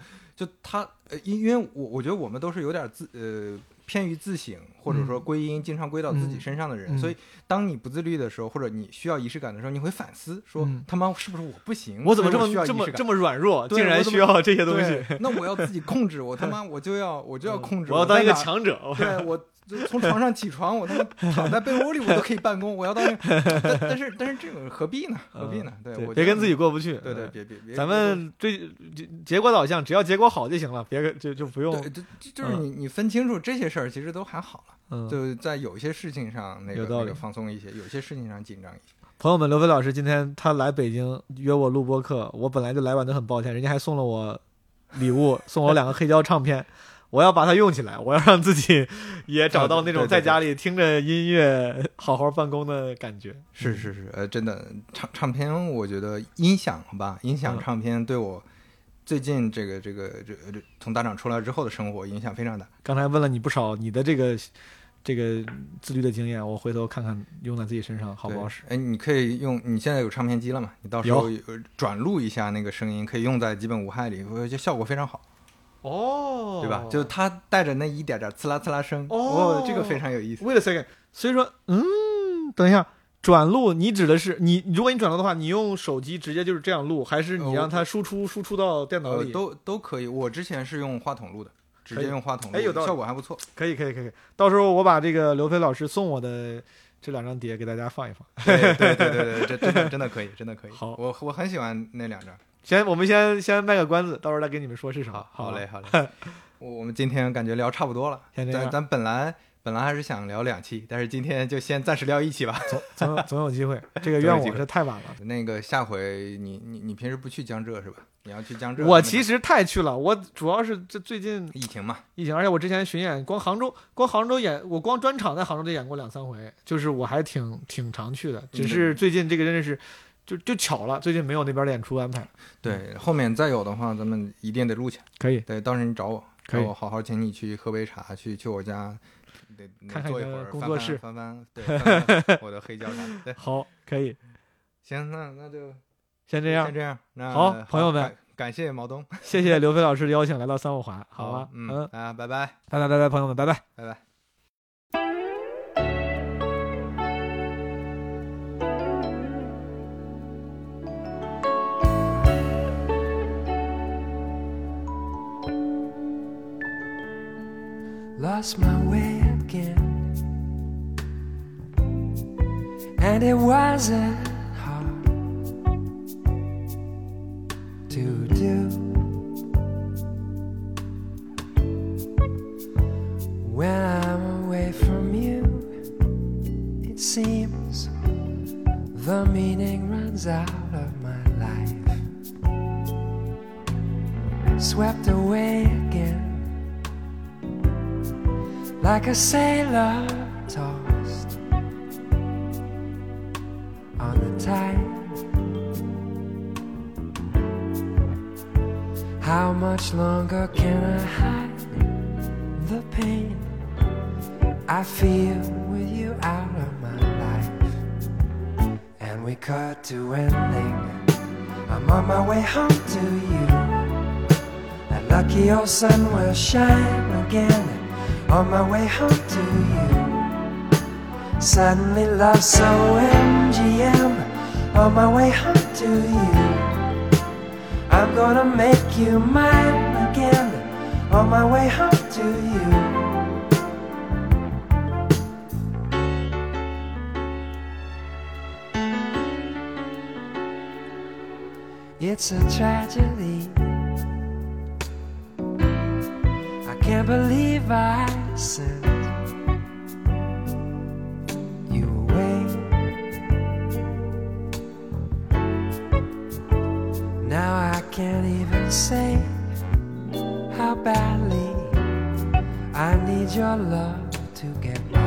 就他呃，因因为我我觉得我们都是有点自呃偏于自省，或者说嗯归因经常归到自己嗯身上的人，嗯所以当你不自律的时候，或者你需要仪式感的时候，你会反思说、嗯他妈是不是我不行？我怎么这么这么这么软弱，竟然需要这些东西？对，那我要自己控制，我他 妈我就要我就要控制，嗯我要当一个强者。对 我就从床上起床，我他妈躺在被窝里，我都可以办公。我要到那，但但是但是这个何必呢？何必呢？对，我别跟自己过不去。对对，嗯别别别，咱们追结果导向，只要结果好就行了，别跟就就不用对，就就就是你你分清楚这些事儿，其实都还好了。嗯。就在有些事情上那个有道理那个放松一些，有些事情上紧张一些。朋友们，刘飞老师今天他来北京约我录播课，我本来就来晚的很抱歉，人家还送了我礼物，送我两个黑胶唱片，我要把它用起来，我要让自己也找到那种在家里听着音乐好好办公的感觉。是是是，呃，真的唱唱片，我觉得音响吧，音响嗯唱片对我最近这个这个这这从大厂出来之后的生活影响非常大。刚才问了你不少你的这个这个自律的经验，我回头看看用在自己身上好不好使。对哎，你可以用，你现在有唱片机了嘛？你到时候转录一下那个声音，可以用在基本无害里，我觉得效果非常好，哦对吧？就它带着那一点点刺啦刺啦声，哦这个非常有意思。Wait a second，所以说，嗯，等一下，转录你指的是你，如果你转录的话，你用手机直接就是这样录，还是你呃让它输出输出到电脑呃，里？都都可以。我之前是用话筒录的，直接用话筒录，哎有道理效果还不错。可以，可以，可以。到时候我把这个刘飞老师送我的这两张碟给大家放一放。对对对对对，这真的真的可以，真的可以。好我我很喜欢那两张。先，我们先先卖个关子，到时候再跟你们说是啥。好嘞，，好嘞。我我们今天感觉聊差不多了，咱咱本来本来还是想聊两期，但是今天就先暂时聊一期吧。总总有 总有机会。这个怨我是太晚了。那个下回你你你平时不去江浙是吧？你要去江浙？我其实太去了，我主要是这最近疫情嘛，疫情，而且我之前巡演，光杭州，光杭州演，我光专场在杭州就演过两三回，就是我还挺挺常去的，只是最近这个真的是，就就巧了，最近没有那边的演出安排。对，后面再有的话，咱们一定得录起来。可以，对，到时候你找我，可以我好好请你去喝杯茶，去去我家，得看看工作室翻翻，对，我的黑胶啥的。对，好，可以，行，那那就先这样先，这样。那好朋友们感感谢毛东，谢谢刘飞老师的邀请来到三五环，好吗？嗯嗯，啊，拜拜，拜拜拜拜，朋友们，拜拜。拜拜。Lost my way again. And it wasn't hard to do. When I'm away from you, it seems the meaning runs out of my life. Swept away again like a sailor tossed on the tide. How much longer can I hide the pain I feel with you out of my life? And we cut to ending I'm on my way home to you. That lucky old sun will shine again. On my way home to you. Suddenly love so MGM. On my way home to you. I'm gonna make you mine again. On my way home to you. It's a tragedy. I can't believe I sent you away. Now I can't even say how badly I need your love to get by.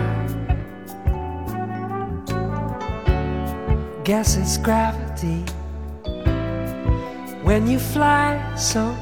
Guess it's gravity when you fly so